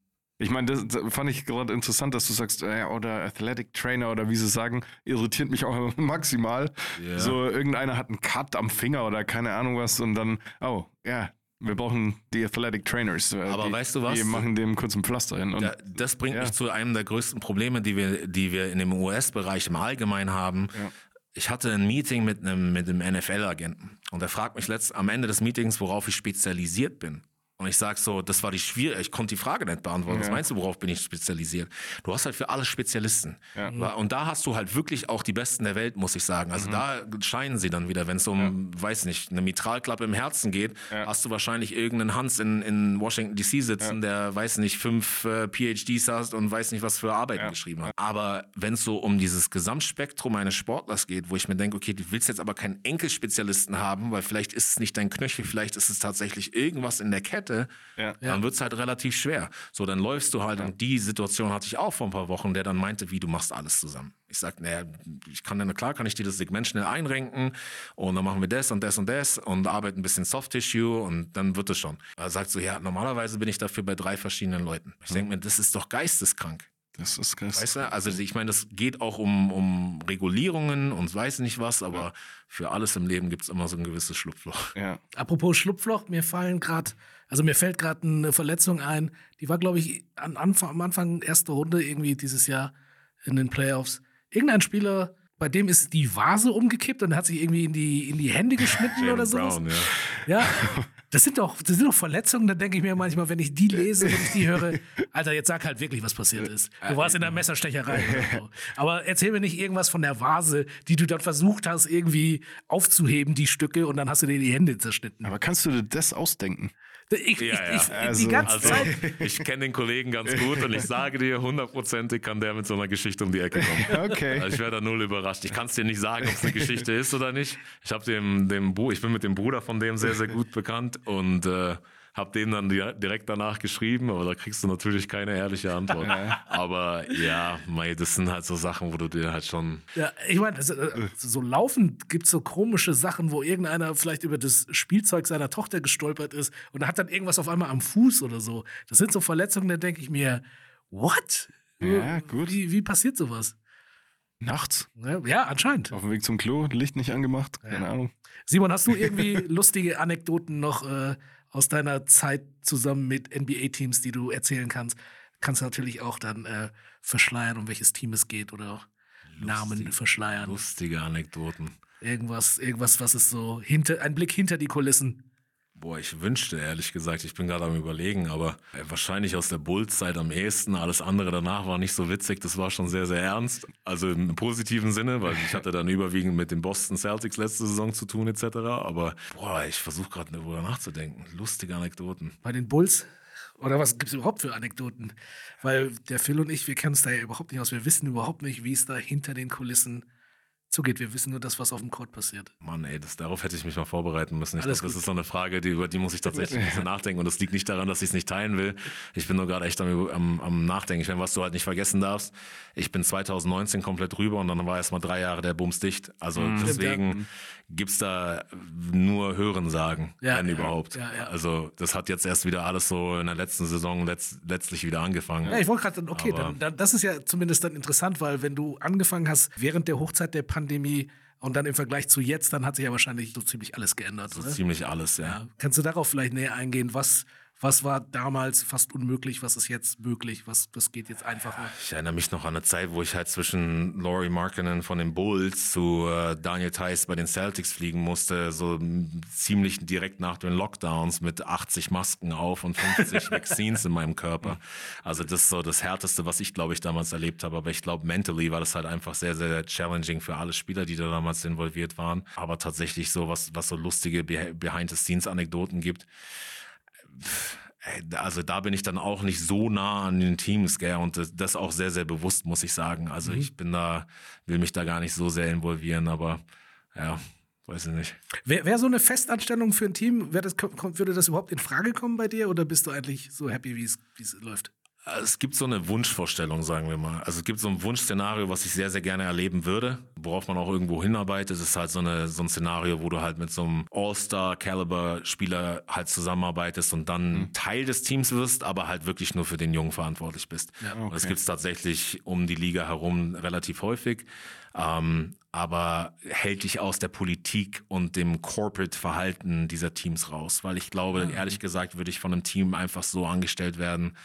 ich meine, das, das fand ich gerade interessant, dass du sagst, äh, oder Athletic Trainer oder wie sie sagen, irritiert mich auch maximal. Ja. So, irgendeiner hat einen Cut am Finger oder keine Ahnung was und dann, oh, ja, wir brauchen die Athletic Trainers. Äh, Aber die, weißt du was? Die machen dem kurz ein Pflaster hin. Da, das bringt Ja. mich zu einem der größten Probleme, die wir, die wir in dem US-Bereich im Allgemeinen haben. Ja. Ich hatte ein Meeting mit einem, mit einem NFL-Agenten und er fragt mich letzt, am Ende des Meetings, worauf ich spezialisiert bin. Und ich sag so, das war die schwierige, ich konnte die Frage nicht beantworten. Was Ja. meinst du, worauf bin ich spezialisiert? Du hast halt für alles Spezialisten. Und da hast du halt wirklich auch die Besten der Welt, muss ich sagen. Mhm. Also da scheinen sie dann wieder, wenn es um, weiß nicht, eine Mitralklappe im Herzen geht, hast du wahrscheinlich irgendeinen Hans in, in Washington DC sitzen, der weiß nicht, fünf äh, PhDs hat und weiß nicht, was für Arbeiten geschrieben hat. Aber wenn es so um dieses Gesamtspektrum eines Sportlers geht, wo ich mir denke, okay, du willst jetzt aber keinen Enkelspezialisten haben, weil vielleicht ist es nicht dein Knöchel, vielleicht ist es tatsächlich irgendwas in der Kette, Ja. dann wird's halt relativ schwer. So, dann läufst du halt, und die Situation hatte ich auch vor ein paar Wochen, der dann meinte, wie, du machst alles zusammen. Ich sag, naja, ich kann dann, klar kann ich dir das Segment schnell einrenken und dann machen wir das und das und das und arbeiten ein bisschen Soft Tissue und dann wird es schon. Er sagt so, ja, normalerweise bin ich dafür bei drei verschiedenen Leuten. Ich denke mir, das ist doch geisteskrank. Das ist krass. Weißt du, also ich meine, das geht auch um, um Regulierungen und weiß nicht was, aber für alles im Leben gibt's immer so ein gewisses Schlupfloch. Ja. Apropos Schlupfloch, mir fallen gerade, also mir fällt gerade eine Verletzung ein, die war, glaube ich, an Anfang, am Anfang erste Runde irgendwie dieses Jahr in den Playoffs. Irgendein Spieler, bei dem ist die Vase umgekippt und hat sich irgendwie in die, in die Hände geschnitten oder sowas. Brown, ja. Ja, das sind doch, das sind doch Verletzungen, da denke ich mir manchmal, wenn ich die lese, wenn ich die höre, Alter, jetzt sag halt wirklich, was passiert ist. Du warst in der Messerstecherei. Oder so. Aber erzähl mir nicht irgendwas von der Vase, die du dann versucht hast, irgendwie aufzuheben, die Stücke, und dann hast du dir die Hände zerschnitten. Aber kannst du dir das ausdenken? Ich, Ja, ja. ich, ich, Also- die ganze Also, Zeit. ich kenne den Kollegen ganz gut und ich sage dir, hundertprozentig kann der mit so einer Geschichte um die Ecke kommen. Okay. Also ich wäre da null überrascht. Ich kann es dir nicht sagen, ob es eine Geschichte ist oder nicht. Ich habe dem, dem ich bin mit dem Bruder von dem sehr, sehr gut bekannt und äh, habe dem dann di- direkt danach geschrieben, aber da kriegst du natürlich keine ehrliche Antwort. Aber ja, mei, das sind halt so Sachen, wo du dir halt schon Ja, ich meine, also, äh, so laufend gibt es so komische Sachen, wo irgendeiner vielleicht über das Spielzeug seiner Tochter gestolpert ist und hat dann irgendwas auf einmal am Fuß oder so. Das sind so Verletzungen, da denke ich mir, what? Ja, gut. Wie, wie passiert sowas? Nachts. Ja, Ja, anscheinend. Auf dem Weg zum Klo, Licht nicht angemacht, keine Ahnung. Simon, hast du irgendwie lustige Anekdoten noch äh, aus deiner Zeit zusammen mit NBA-Teams, die du erzählen kannst? Kannst du natürlich auch dann äh, verschleiern, um welches Team es geht oder Namen verschleiern. lustige Anekdoten. Irgendwas, irgendwas, was ist so hinter, ein Blick hinter die Kulissen. Boah, ich wünschte, ehrlich gesagt, ich bin gerade am überlegen, aber äh, wahrscheinlich aus der Bulls-Zeit am ehesten. Alles andere danach war nicht so witzig, das war schon sehr, sehr ernst. Also im positiven Sinne, weil ich hatte dann überwiegend mit den Boston Celtics letzte Saison zu tun etc. Aber boah, ich versuche gerade darüber nachzudenken. Lustige Anekdoten. Bei den Bulls. Oder was gibt es überhaupt für Anekdoten? Weil der Phil und ich, wir kennen es da ja überhaupt nicht aus. Wir wissen überhaupt nicht, wie es da hinter den Kulissen zugeht. Wir wissen nur das, was auf dem Court passiert. Mann, ey, das, darauf hätte ich mich mal vorbereiten müssen. Ich Alles glaube, das ist so eine Frage, die, über die muss ich tatsächlich ein bisschen nachdenken. Und das liegt nicht daran, dass ich es nicht teilen will. Ich bin nur gerade echt am, am, am Nachdenken. Ich meine, was du halt nicht vergessen darfst, ich bin 2019 komplett rüber und dann war erst mal drei Jahre der Bums dicht. Also deswegen gibt's da nur Hörensagen, Ja, wenn ja, überhaupt. ja. Also das hat jetzt erst wieder alles so in der letzten Saison letzt, letztlich wieder angefangen. Ja, ich wollte gerade, okay, dann, dann, das ist ja zumindest dann interessant, weil wenn du angefangen hast während der Hochzeit der Pandemie und dann im Vergleich zu jetzt, dann hat sich ja wahrscheinlich so ziemlich alles geändert. so oder? ziemlich alles. Ja. Kannst du darauf vielleicht näher eingehen? Was, was war damals fast unmöglich? Was ist jetzt möglich? Was, was geht jetzt einfacher? Ich erinnere mich noch an eine Zeit, wo ich halt zwischen Laurie Markkinen von den Bulls zu äh, Daniel Theiss bei den Celtics fliegen musste, so ziemlich direkt nach den Lockdowns mit 80 Masken auf und 50 Vaccines in meinem Körper. Also das ist so das Härteste, was ich, glaube ich, damals erlebt habe. Aber ich glaube, mentally war das halt einfach sehr, sehr challenging für alle Spieler, die da damals involviert waren. Aber tatsächlich so, was, was so lustige Be- Behind-the-Scenes-Anekdoten gibt, Also da bin ich dann auch nicht so nah an den Teams, gell, und das, das auch sehr, sehr bewusst, muss ich sagen. Also ich bin da, will mich da gar nicht so sehr involvieren, aber ja, weiß ich nicht. Wäre wär so eine Festanstellung für ein Team, das, kommt, würde das überhaupt in Frage kommen bei dir oder bist du eigentlich so happy, wie es läuft? Es gibt so eine Wunschvorstellung, sagen wir mal. Also es gibt so ein Wunschszenario, was ich sehr, sehr gerne erleben würde, worauf man auch irgendwo hinarbeitet. Es ist halt so, eine, so ein Szenario, wo du halt mit so einem All-Star-Caliber-Spieler halt zusammenarbeitest und dann Teil des Teams wirst, aber halt wirklich nur für den Jungen verantwortlich bist. Und das gibt es tatsächlich um die Liga herum relativ häufig. Ähm, aber hält dich aus der Politik und dem Corporate-Verhalten dieser Teams raus. Weil ich glaube, ehrlich gesagt, würde ich von einem Team einfach so angestellt werden,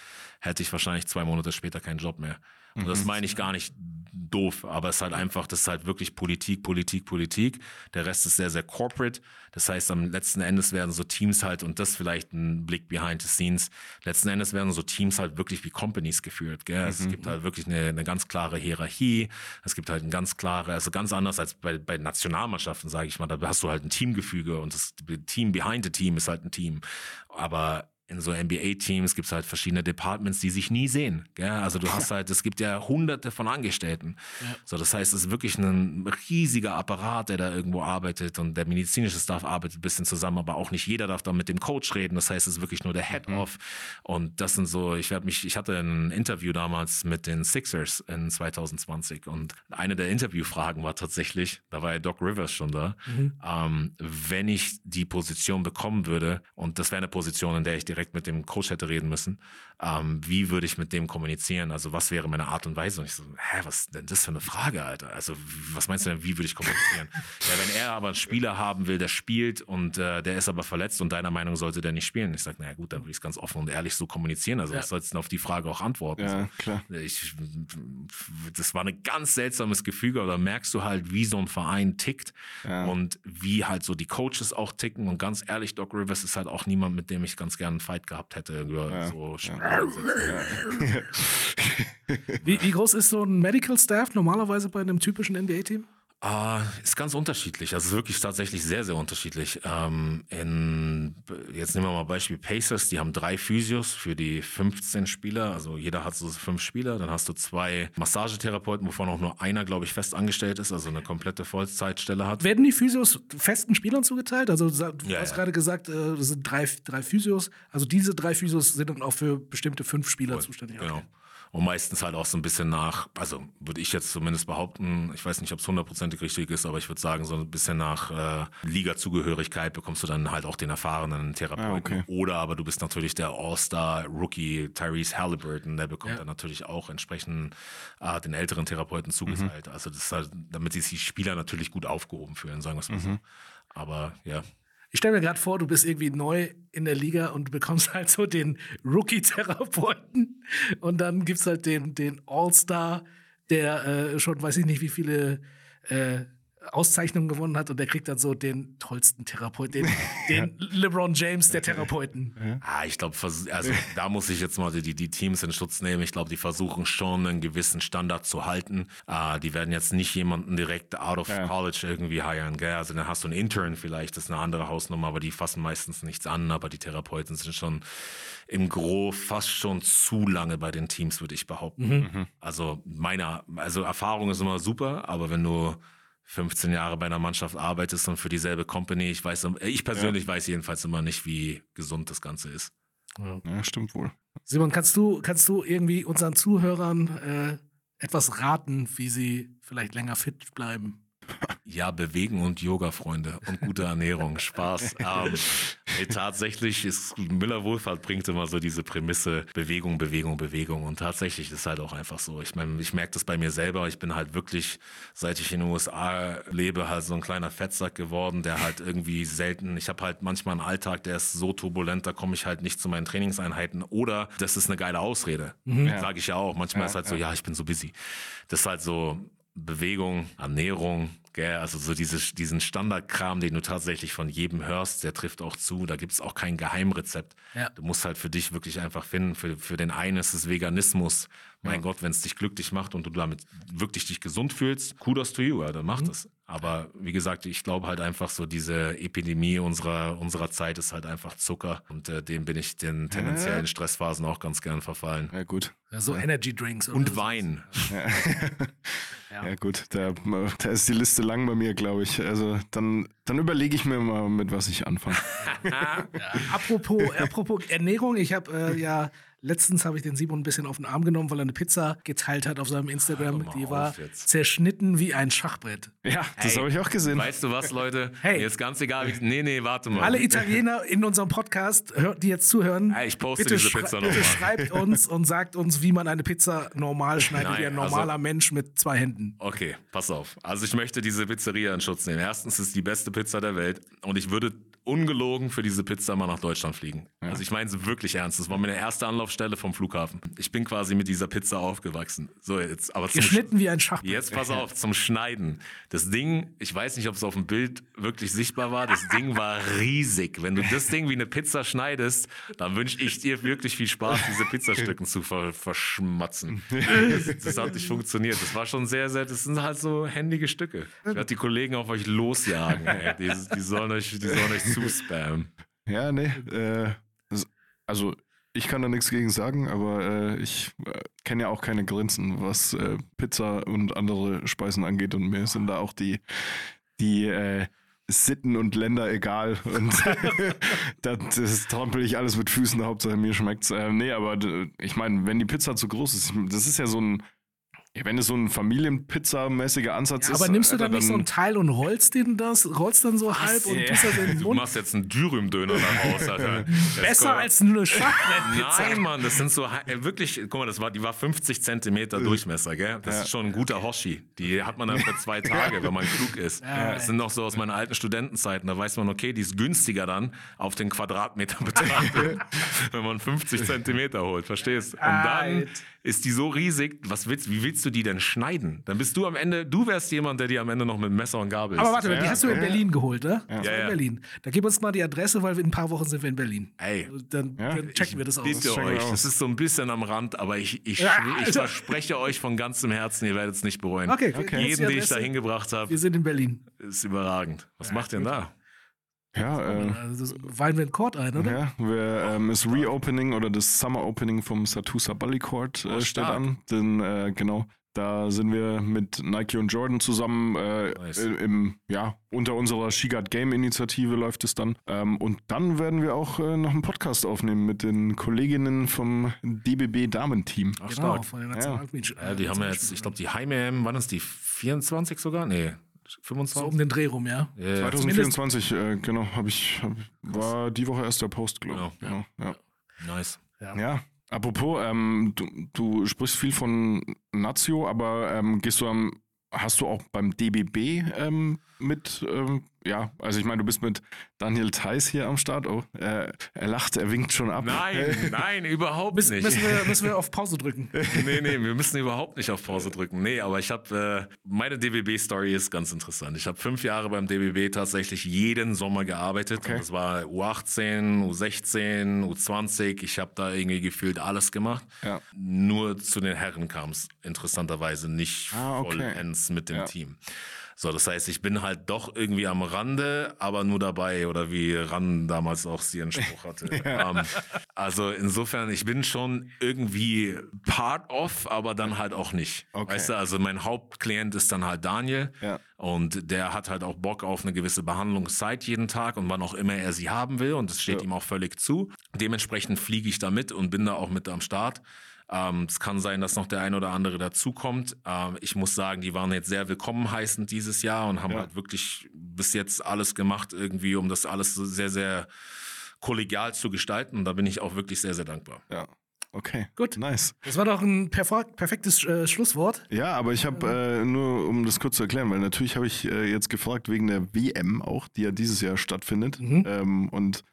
hätte ich wahrscheinlich zwei Monate später keinen Job mehr. Und das meine ich gar nicht doof, aber es ist halt einfach, das ist halt wirklich Politik, Politik, Politik. Der Rest ist sehr, sehr corporate. Das heißt, am letzten Endes werden so Teams halt, und das vielleicht ein Blick behind the scenes, letzten Endes werden so Teams halt wirklich wie Companies geführt. Gell? Es gibt halt wirklich eine, eine ganz klare Hierarchie. Es gibt halt ein ganz klare, also ganz anders als bei, bei Nationalmannschaften, sage ich mal. Da hast du halt ein Teamgefüge und das Team behind the Team ist halt ein Team. Aber in so NBA-Teams gibt es halt verschiedene Departments, die sich nie sehen. Gell? Also du hast halt, es gibt ja hunderte von Angestellten. So, das heißt, es ist wirklich ein riesiger Apparat, der da irgendwo arbeitet und der medizinische Staff arbeitet ein bisschen zusammen, aber auch nicht jeder darf da mit dem Coach reden. Das heißt, es ist wirklich nur der Head-Off. Und das sind so, ich werde mich, ich hatte ein Interview damals mit den Sixers in 2020 und eine der Interviewfragen war tatsächlich, da war ja Doc Rivers schon da, ähm, wenn ich die Position bekommen würde, und das wäre eine Position, in der ich direkt mit dem Coach hätte reden müssen, ähm, wie würde ich mit dem kommunizieren? Also was wäre meine Art und Weise? Und ich so, hä, was denn das für eine Frage, Alter? Also was meinst du denn, wie würde ich kommunizieren? ja, wenn er aber einen Spieler haben will, der spielt und äh, der ist aber verletzt und deiner Meinung sollte der nicht spielen. Ich sage, naja gut, dann würde ich es ganz offen und ehrlich so kommunizieren. Also was sollst du denn auf die Frage auch antworten? Ja, klar. Ich, das war ein ganz seltsames Gefüge, aber da merkst du halt, wie so ein Verein tickt und wie halt so die Coaches auch ticken. Und ganz ehrlich, Doc Rivers ist halt auch niemand, mit dem ich ganz gerne einen Fight gehabt hätte. Über so Wie, wie groß ist so ein Medical Staff normalerweise bei einem typischen NBA-Team? Ah, ist ganz unterschiedlich. Also ist wirklich tatsächlich sehr, sehr unterschiedlich. Ähm, in, jetzt nehmen wir mal Beispiel Pacers, die haben drei Physios für die 15 Spieler. Also jeder hat so fünf Spieler. Dann hast du zwei Massagetherapeuten, wovon auch nur einer, glaube ich, fest angestellt ist, also eine komplette Vollzeitstelle hat. Werden die Physios festen Spielern zugeteilt? Also du Ja, hast ja. gerade gesagt, äh, das sind drei, drei Physios. Also diese drei Physios sind dann auch für bestimmte fünf Spieler zuständig. Genau. Und meistens halt auch so ein bisschen nach, also würde ich jetzt zumindest behaupten, ich weiß nicht, ob es hundertprozentig richtig ist, aber ich würde sagen, so ein bisschen nach äh, Liga-Zugehörigkeit bekommst du dann halt auch den erfahrenen Therapeuten. Ah, okay. Oder aber du bist natürlich der All-Star-Rookie Tyrese Halliburton, der bekommt Ja. dann natürlich auch entsprechend äh, den älteren Therapeuten zugeteilt. Also das ist halt, damit sich die Spieler natürlich gut aufgehoben fühlen, sagen wir es mal so. Aber ja. Ich stelle mir gerade vor, du bist irgendwie neu in der Liga und bekommst halt so den Rookie-Therapeuten und dann gibt's halt den, den All-Star, der äh, schon weiß ich nicht wie viele äh, Auszeichnungen gewonnen hat und der kriegt dann so den tollsten Therapeuten, den, den LeBron James der Therapeuten. Ah, ich glaube, also da muss ich jetzt mal die, die Teams in Schutz nehmen. Ich glaube, die versuchen schon einen gewissen Standard zu halten. Ah, die werden jetzt nicht jemanden direkt out of Ja. college irgendwie hiren, gell? Also dann hast du einen Intern vielleicht, das ist eine andere Hausnummer, aber die fassen meistens nichts an, aber die Therapeuten sind schon im Gro fast schon zu lange bei den Teams, würde ich behaupten. Also meine, also Erfahrung ist immer super, aber wenn du 15 Jahre bei einer Mannschaft arbeitest und für dieselbe Company, ich weiß, ich persönlich weiß jedenfalls immer nicht, wie gesund das Ganze ist. Ja, stimmt wohl. Simon, kannst du, kannst du irgendwie unseren Zuhörern äh, etwas raten, wie sie vielleicht länger fit bleiben? Ja, Bewegen und Yoga, Freunde. Und gute Ernährung. Spaß. Ähm, nee, tatsächlich ist Müller Wohlfahrt bringt immer so diese Prämisse Bewegung, Bewegung, Bewegung. Und tatsächlich ist halt auch einfach so. Ich meine, ich merke das bei mir selber. Ich bin halt wirklich, seit ich in den USA lebe, halt so ein kleiner Fettsack geworden, der halt irgendwie selten, ich habe halt manchmal einen Alltag, der ist so turbulent, da komme ich halt nicht zu meinen Trainingseinheiten. Oder das ist eine geile Ausrede. Sage ich ja auch. Manchmal ist halt so, ja, ich bin so busy. Das ist halt so, Bewegung, Ernährung, gell? also so dieses, diesen Standardkram, den du tatsächlich von jedem hörst, der trifft auch zu. Da gibt's auch kein Geheimrezept. Ja. Du musst halt für dich wirklich einfach finden. Für, für den einen ist es Veganismus. Mein Gott, wenn es dich glücklich macht und du damit wirklich dich gesund fühlst, kudos to you, ja, dann mach das. Aber wie gesagt, ich glaube halt einfach so, diese Epidemie unserer, unserer Zeit ist halt einfach Zucker. Und äh, dem bin ich den tendenziellen Stressphasen auch ganz gern verfallen. Ja, gut. Ja, so Energy Drinks oder Und so. Wein. Ja, gut. Da, da ist die Liste lang bei mir, glaube ich. Also dann, dann überlege ich mir mal, mit was ich anfange. Apropos, apropos Ernährung, ich habe äh, ja letztens habe ich den Simon ein bisschen auf den Arm genommen, weil er eine Pizza geteilt hat auf seinem Instagram. Die war zerschnitten wie ein Schachbrett. Ja, das Hey, habe ich auch gesehen. Weißt du was, Leute? Hey. Mir ist ganz egal. Wie, nee, nee, warte mal. Alle Italiener in unserem Podcast, hört, die jetzt zuhören, ich poste bitte, diese schrei- Pizza bitte noch mal. schreibt uns und sagt uns, wie man eine Pizza normal schneidet, Nein, wie ein also- normaler Mensch mit zwei Händen. Okay, pass auf. Also ich möchte diese Pizzeria in Schutz nehmen. Erstens ist es die beste Pizza der Welt und ich würde ungelogen für diese Pizza mal nach Deutschland fliegen. Also ich meine es wirklich ernst. Das war meine erste Anlaufstelle vom Flughafen. Ich bin quasi mit dieser Pizza aufgewachsen. So jetzt, aber Geschnitten wie ein Schachbrett. Jetzt pass auf, zum Schneiden. Das Ding, ich weiß nicht, ob es auf dem Bild wirklich sichtbar war, das Ding war riesig. Wenn du das Ding wie eine Pizza schneidest, dann wünsche ich dir wirklich viel Spaß, diese Pizzastücken zu ver verschmatzen. Das, das hat nicht funktioniert. Das war schon sehr, sehr, das sind halt so händige Stücke. Ich werde die Kollegen auf euch losjagen. Die, die, sollen euch, die sollen euch zuspammen. Ja, nee. Äh, also ich kann da nichts gegen sagen, aber äh, ich äh, kenne ja auch keine Grenzen, was äh, Pizza und andere Speisen angeht. Und mir sind da auch die, die äh, Sitten und Länder egal. Und das, das trampel ich alles mit Füßen, Hauptsache mir schmeckt's. Äh, nee, aber ich meine, wenn die Pizza zu groß ist, das ist ja so ein, ja, wenn es so ein Familienpizza-mäßiger Ansatz Ja, ist. aber nimmst du dann nicht so ein Teil und rollst den das, rollst dann so halb und tust das in den Du Mund? machst jetzt einen Dürüm-Döner daraus, Alter. Besser als nur eine Schachbrettpizza. Nein, Mann, das sind so äh, wirklich, guck mal, das war, die war 50 Zentimeter Durchmesser, gell? Das ist schon ein guter Hoshi. Die hat man dann für zwei Tage, wenn man klug ist. Das sind noch so aus meinen alten Studentenzeiten. Da weiß man, okay, die ist günstiger dann auf den Quadratmeter betrachtet, wenn man 50 Zentimeter holt, verstehst? Und dann Alter. Ist die so riesig, was willst, wie willst du die denn schneiden? Dann bist du am Ende, du wärst jemand, der die am Ende noch mit Messer und Gabel Aber isst. warte, die hast du in Berlin geholt, ne? War Ja, in ja. Berlin. Da gib uns mal die Adresse, weil wir in ein paar Wochen sind wir in Berlin. Ey. Dann, Ja, dann checken wir das aus. Bitte euch, aus. das ist so ein bisschen am Rand, aber ich, ich, Ja, ich verspreche euch von ganzem Herzen, ihr werdet es nicht bereuen. Okay, okay. Jeden, den ich da hingebracht habe, Wir sind in Berlin. ist überragend. Was macht ihr denn da? Ja, äh, Also das weihen wir in Court ein, oder? Ja, wir, ähm, das Reopening oder das Summer Opening vom Satusa Bally Court äh, Oh, steht an. Denn äh, genau, da sind wir mit Nike und Jordan zusammen äh, Nice. äh, im, ja, unter unserer Shigard Game Initiative läuft es dann. Ähm, und dann werden wir auch äh, noch einen Podcast aufnehmen mit den Kolleginnen vom DBB Damenteam. Ach, Genau, stark. von den Nationalspielen. Ja, die haben ja jetzt, ich glaube, die Heim-EM, wann ist die? 24 sogar? Nee, 25? So um den Dreh rum, ja. Ja, 2024, äh, genau, habe ich, hab, war die Woche erst der Post, glaube ich. Genau, Genau, ja. nice. Ja, apropos, ähm, du, du sprichst viel von Nazio, aber ähm, gehst du am, hast du auch beim DBB ähm, mit, ähm, ja, also ich meine, du bist mit Daniel Theiss hier am Start. Oh, äh, er lacht, er winkt schon ab. Nein, nein, überhaupt Müssen, nicht. müssen, wir, müssen wir auf Pause drücken. nee, nee, wir müssen überhaupt nicht auf Pause drücken. Nee, aber ich habe, äh, meine DBB-Story ist ganz interessant. Ich habe fünf Jahre beim DBB tatsächlich jeden Sommer gearbeitet. Okay. Und das war U18, U16, U20. Ich habe da irgendwie gefühlt alles gemacht. Ja. Nur zu den Herren kam es interessanterweise nicht Ah, okay. vollends mit dem Ja. Team. So, das heißt, ich bin halt doch irgendwie am Rande, aber nur dabei oder wie Ran damals auch sie einen Spruch hatte. ähm, also insofern, ich bin schon irgendwie part of, aber dann halt auch nicht. Okay. Weißt du, also mein Hauptklient ist dann halt Daniel Ja. und der hat halt auch Bock auf eine gewisse Behandlungszeit jeden Tag und wann auch immer er sie haben will und das steht Ja. ihm auch völlig zu. Dementsprechend fliege ich da mit und bin da auch mit am Start. Ähm, es kann sein, dass noch der ein oder andere dazukommt. Ähm, ich muss sagen, die waren jetzt sehr willkommen heißend dieses Jahr und haben Ja. halt wirklich bis jetzt alles gemacht, irgendwie, um das alles so sehr, sehr kollegial zu gestalten. Und da bin ich auch wirklich sehr, sehr dankbar. Ja. Okay. Gut. Nice. Das war doch ein perfektes äh, Schlusswort. Ja, aber ich habe äh, nur, um das kurz zu erklären, weil natürlich habe ich äh, jetzt gefragt wegen der WM auch, die ja dieses Jahr stattfindet. Mhm. Ähm, und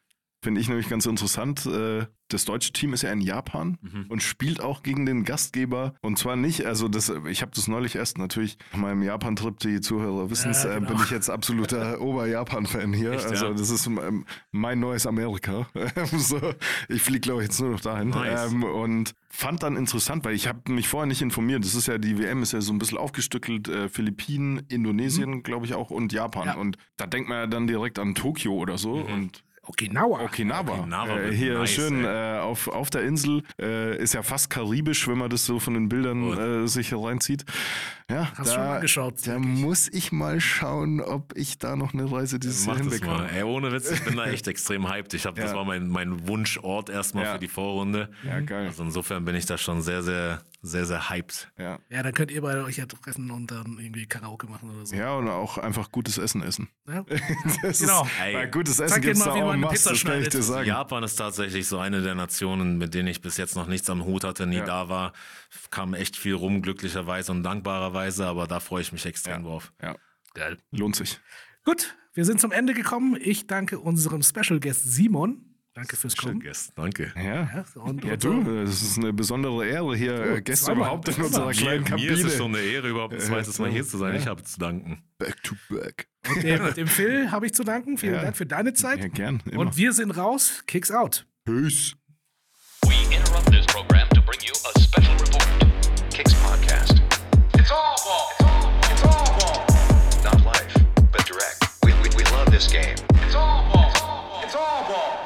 finde ich nämlich ganz interessant. Äh, das deutsche Team ist ja in Japan Mhm. und spielt auch gegen den Gastgeber. Und zwar nicht, also das, ich habe das neulich erst natürlich nach meinem Japan-Trip, die Zuhörer wissen es, Ja, äh, genau. bin ich jetzt absoluter Ober-Japan-Fan hier. Echt, also ja? das ist ähm, mein neues Amerika. so, ich fliege, glaube ich, jetzt nur noch dahin. Nice. Ähm, und fand dann interessant, weil ich habe mich vorher nicht informiert. Das ist ja, die WM ist ja so ein bisschen aufgestückelt. Äh, Philippinen, Indonesien, glaube ich auch und Japan. Ja. Und da denkt man ja dann direkt an Tokio oder so. Und Okinawa. Okinawa. Okinawa äh, hier nice, schön äh, auf, auf der Insel. Äh, ist ja fast karibisch, wenn man das so von den Bildern äh, sich hier reinzieht. Ja, Hast du schon angeschaut, Da wirklich? muss ich mal schauen, ob ich da noch eine Reise dieses Jahr das hinbekomme. Ey, ohne Witz, ich bin da echt extrem hyped. Ich hab, Das Ja. war mein, mein Wunschort erstmal Ja. für die Vorrunde. Ja, geil. Also insofern bin ich da schon sehr, sehr, sehr, sehr hyped. Ja. Ja, dann könnt ihr beide euch ja treffen und dann irgendwie Karaoke machen oder so. ja, und auch einfach gutes Essen essen. Ja? Das Genau. Ist, Ey. weil gutes Essen Zeig gibt es da mal, wie auch man Pizza das kann ich dir schneidet. sagen. Japan ist tatsächlich so eine der Nationen, mit denen ich bis jetzt noch nichts am Hut hatte, nie Ja. da war. Kam echt viel rum, glücklicherweise und dankbarerweise, aber da freue ich mich extrem Ja. drauf. Ja, Geil. lohnt sich. Gut, wir sind zum Ende gekommen. Ich danke unserem Special Guest Simon. Danke fürs Kommen. Gäste. Danke. Ja, und, ja du, es ist eine besondere Ehre, hier oh, Gäste überhaupt in unserer kleinen Kabine. Mir ist es schon eine Ehre, überhaupt ein äh, zweites Mal hier zu sein. Ja. Ich habe zu danken. Back to back. Und äh, dem Phil habe ich zu danken. Vielen ja. Dank für deine Zeit. Ja, gern. Immer. Und wir sind raus. Kicks out. Tschüss. We interrupt this program to bring you a special report. Kicks Podcast. It's all ball. It's all ball. It's all ball. Not live, but direct. We, we, we love this game. It's all ball. It's all ball. It's all ball.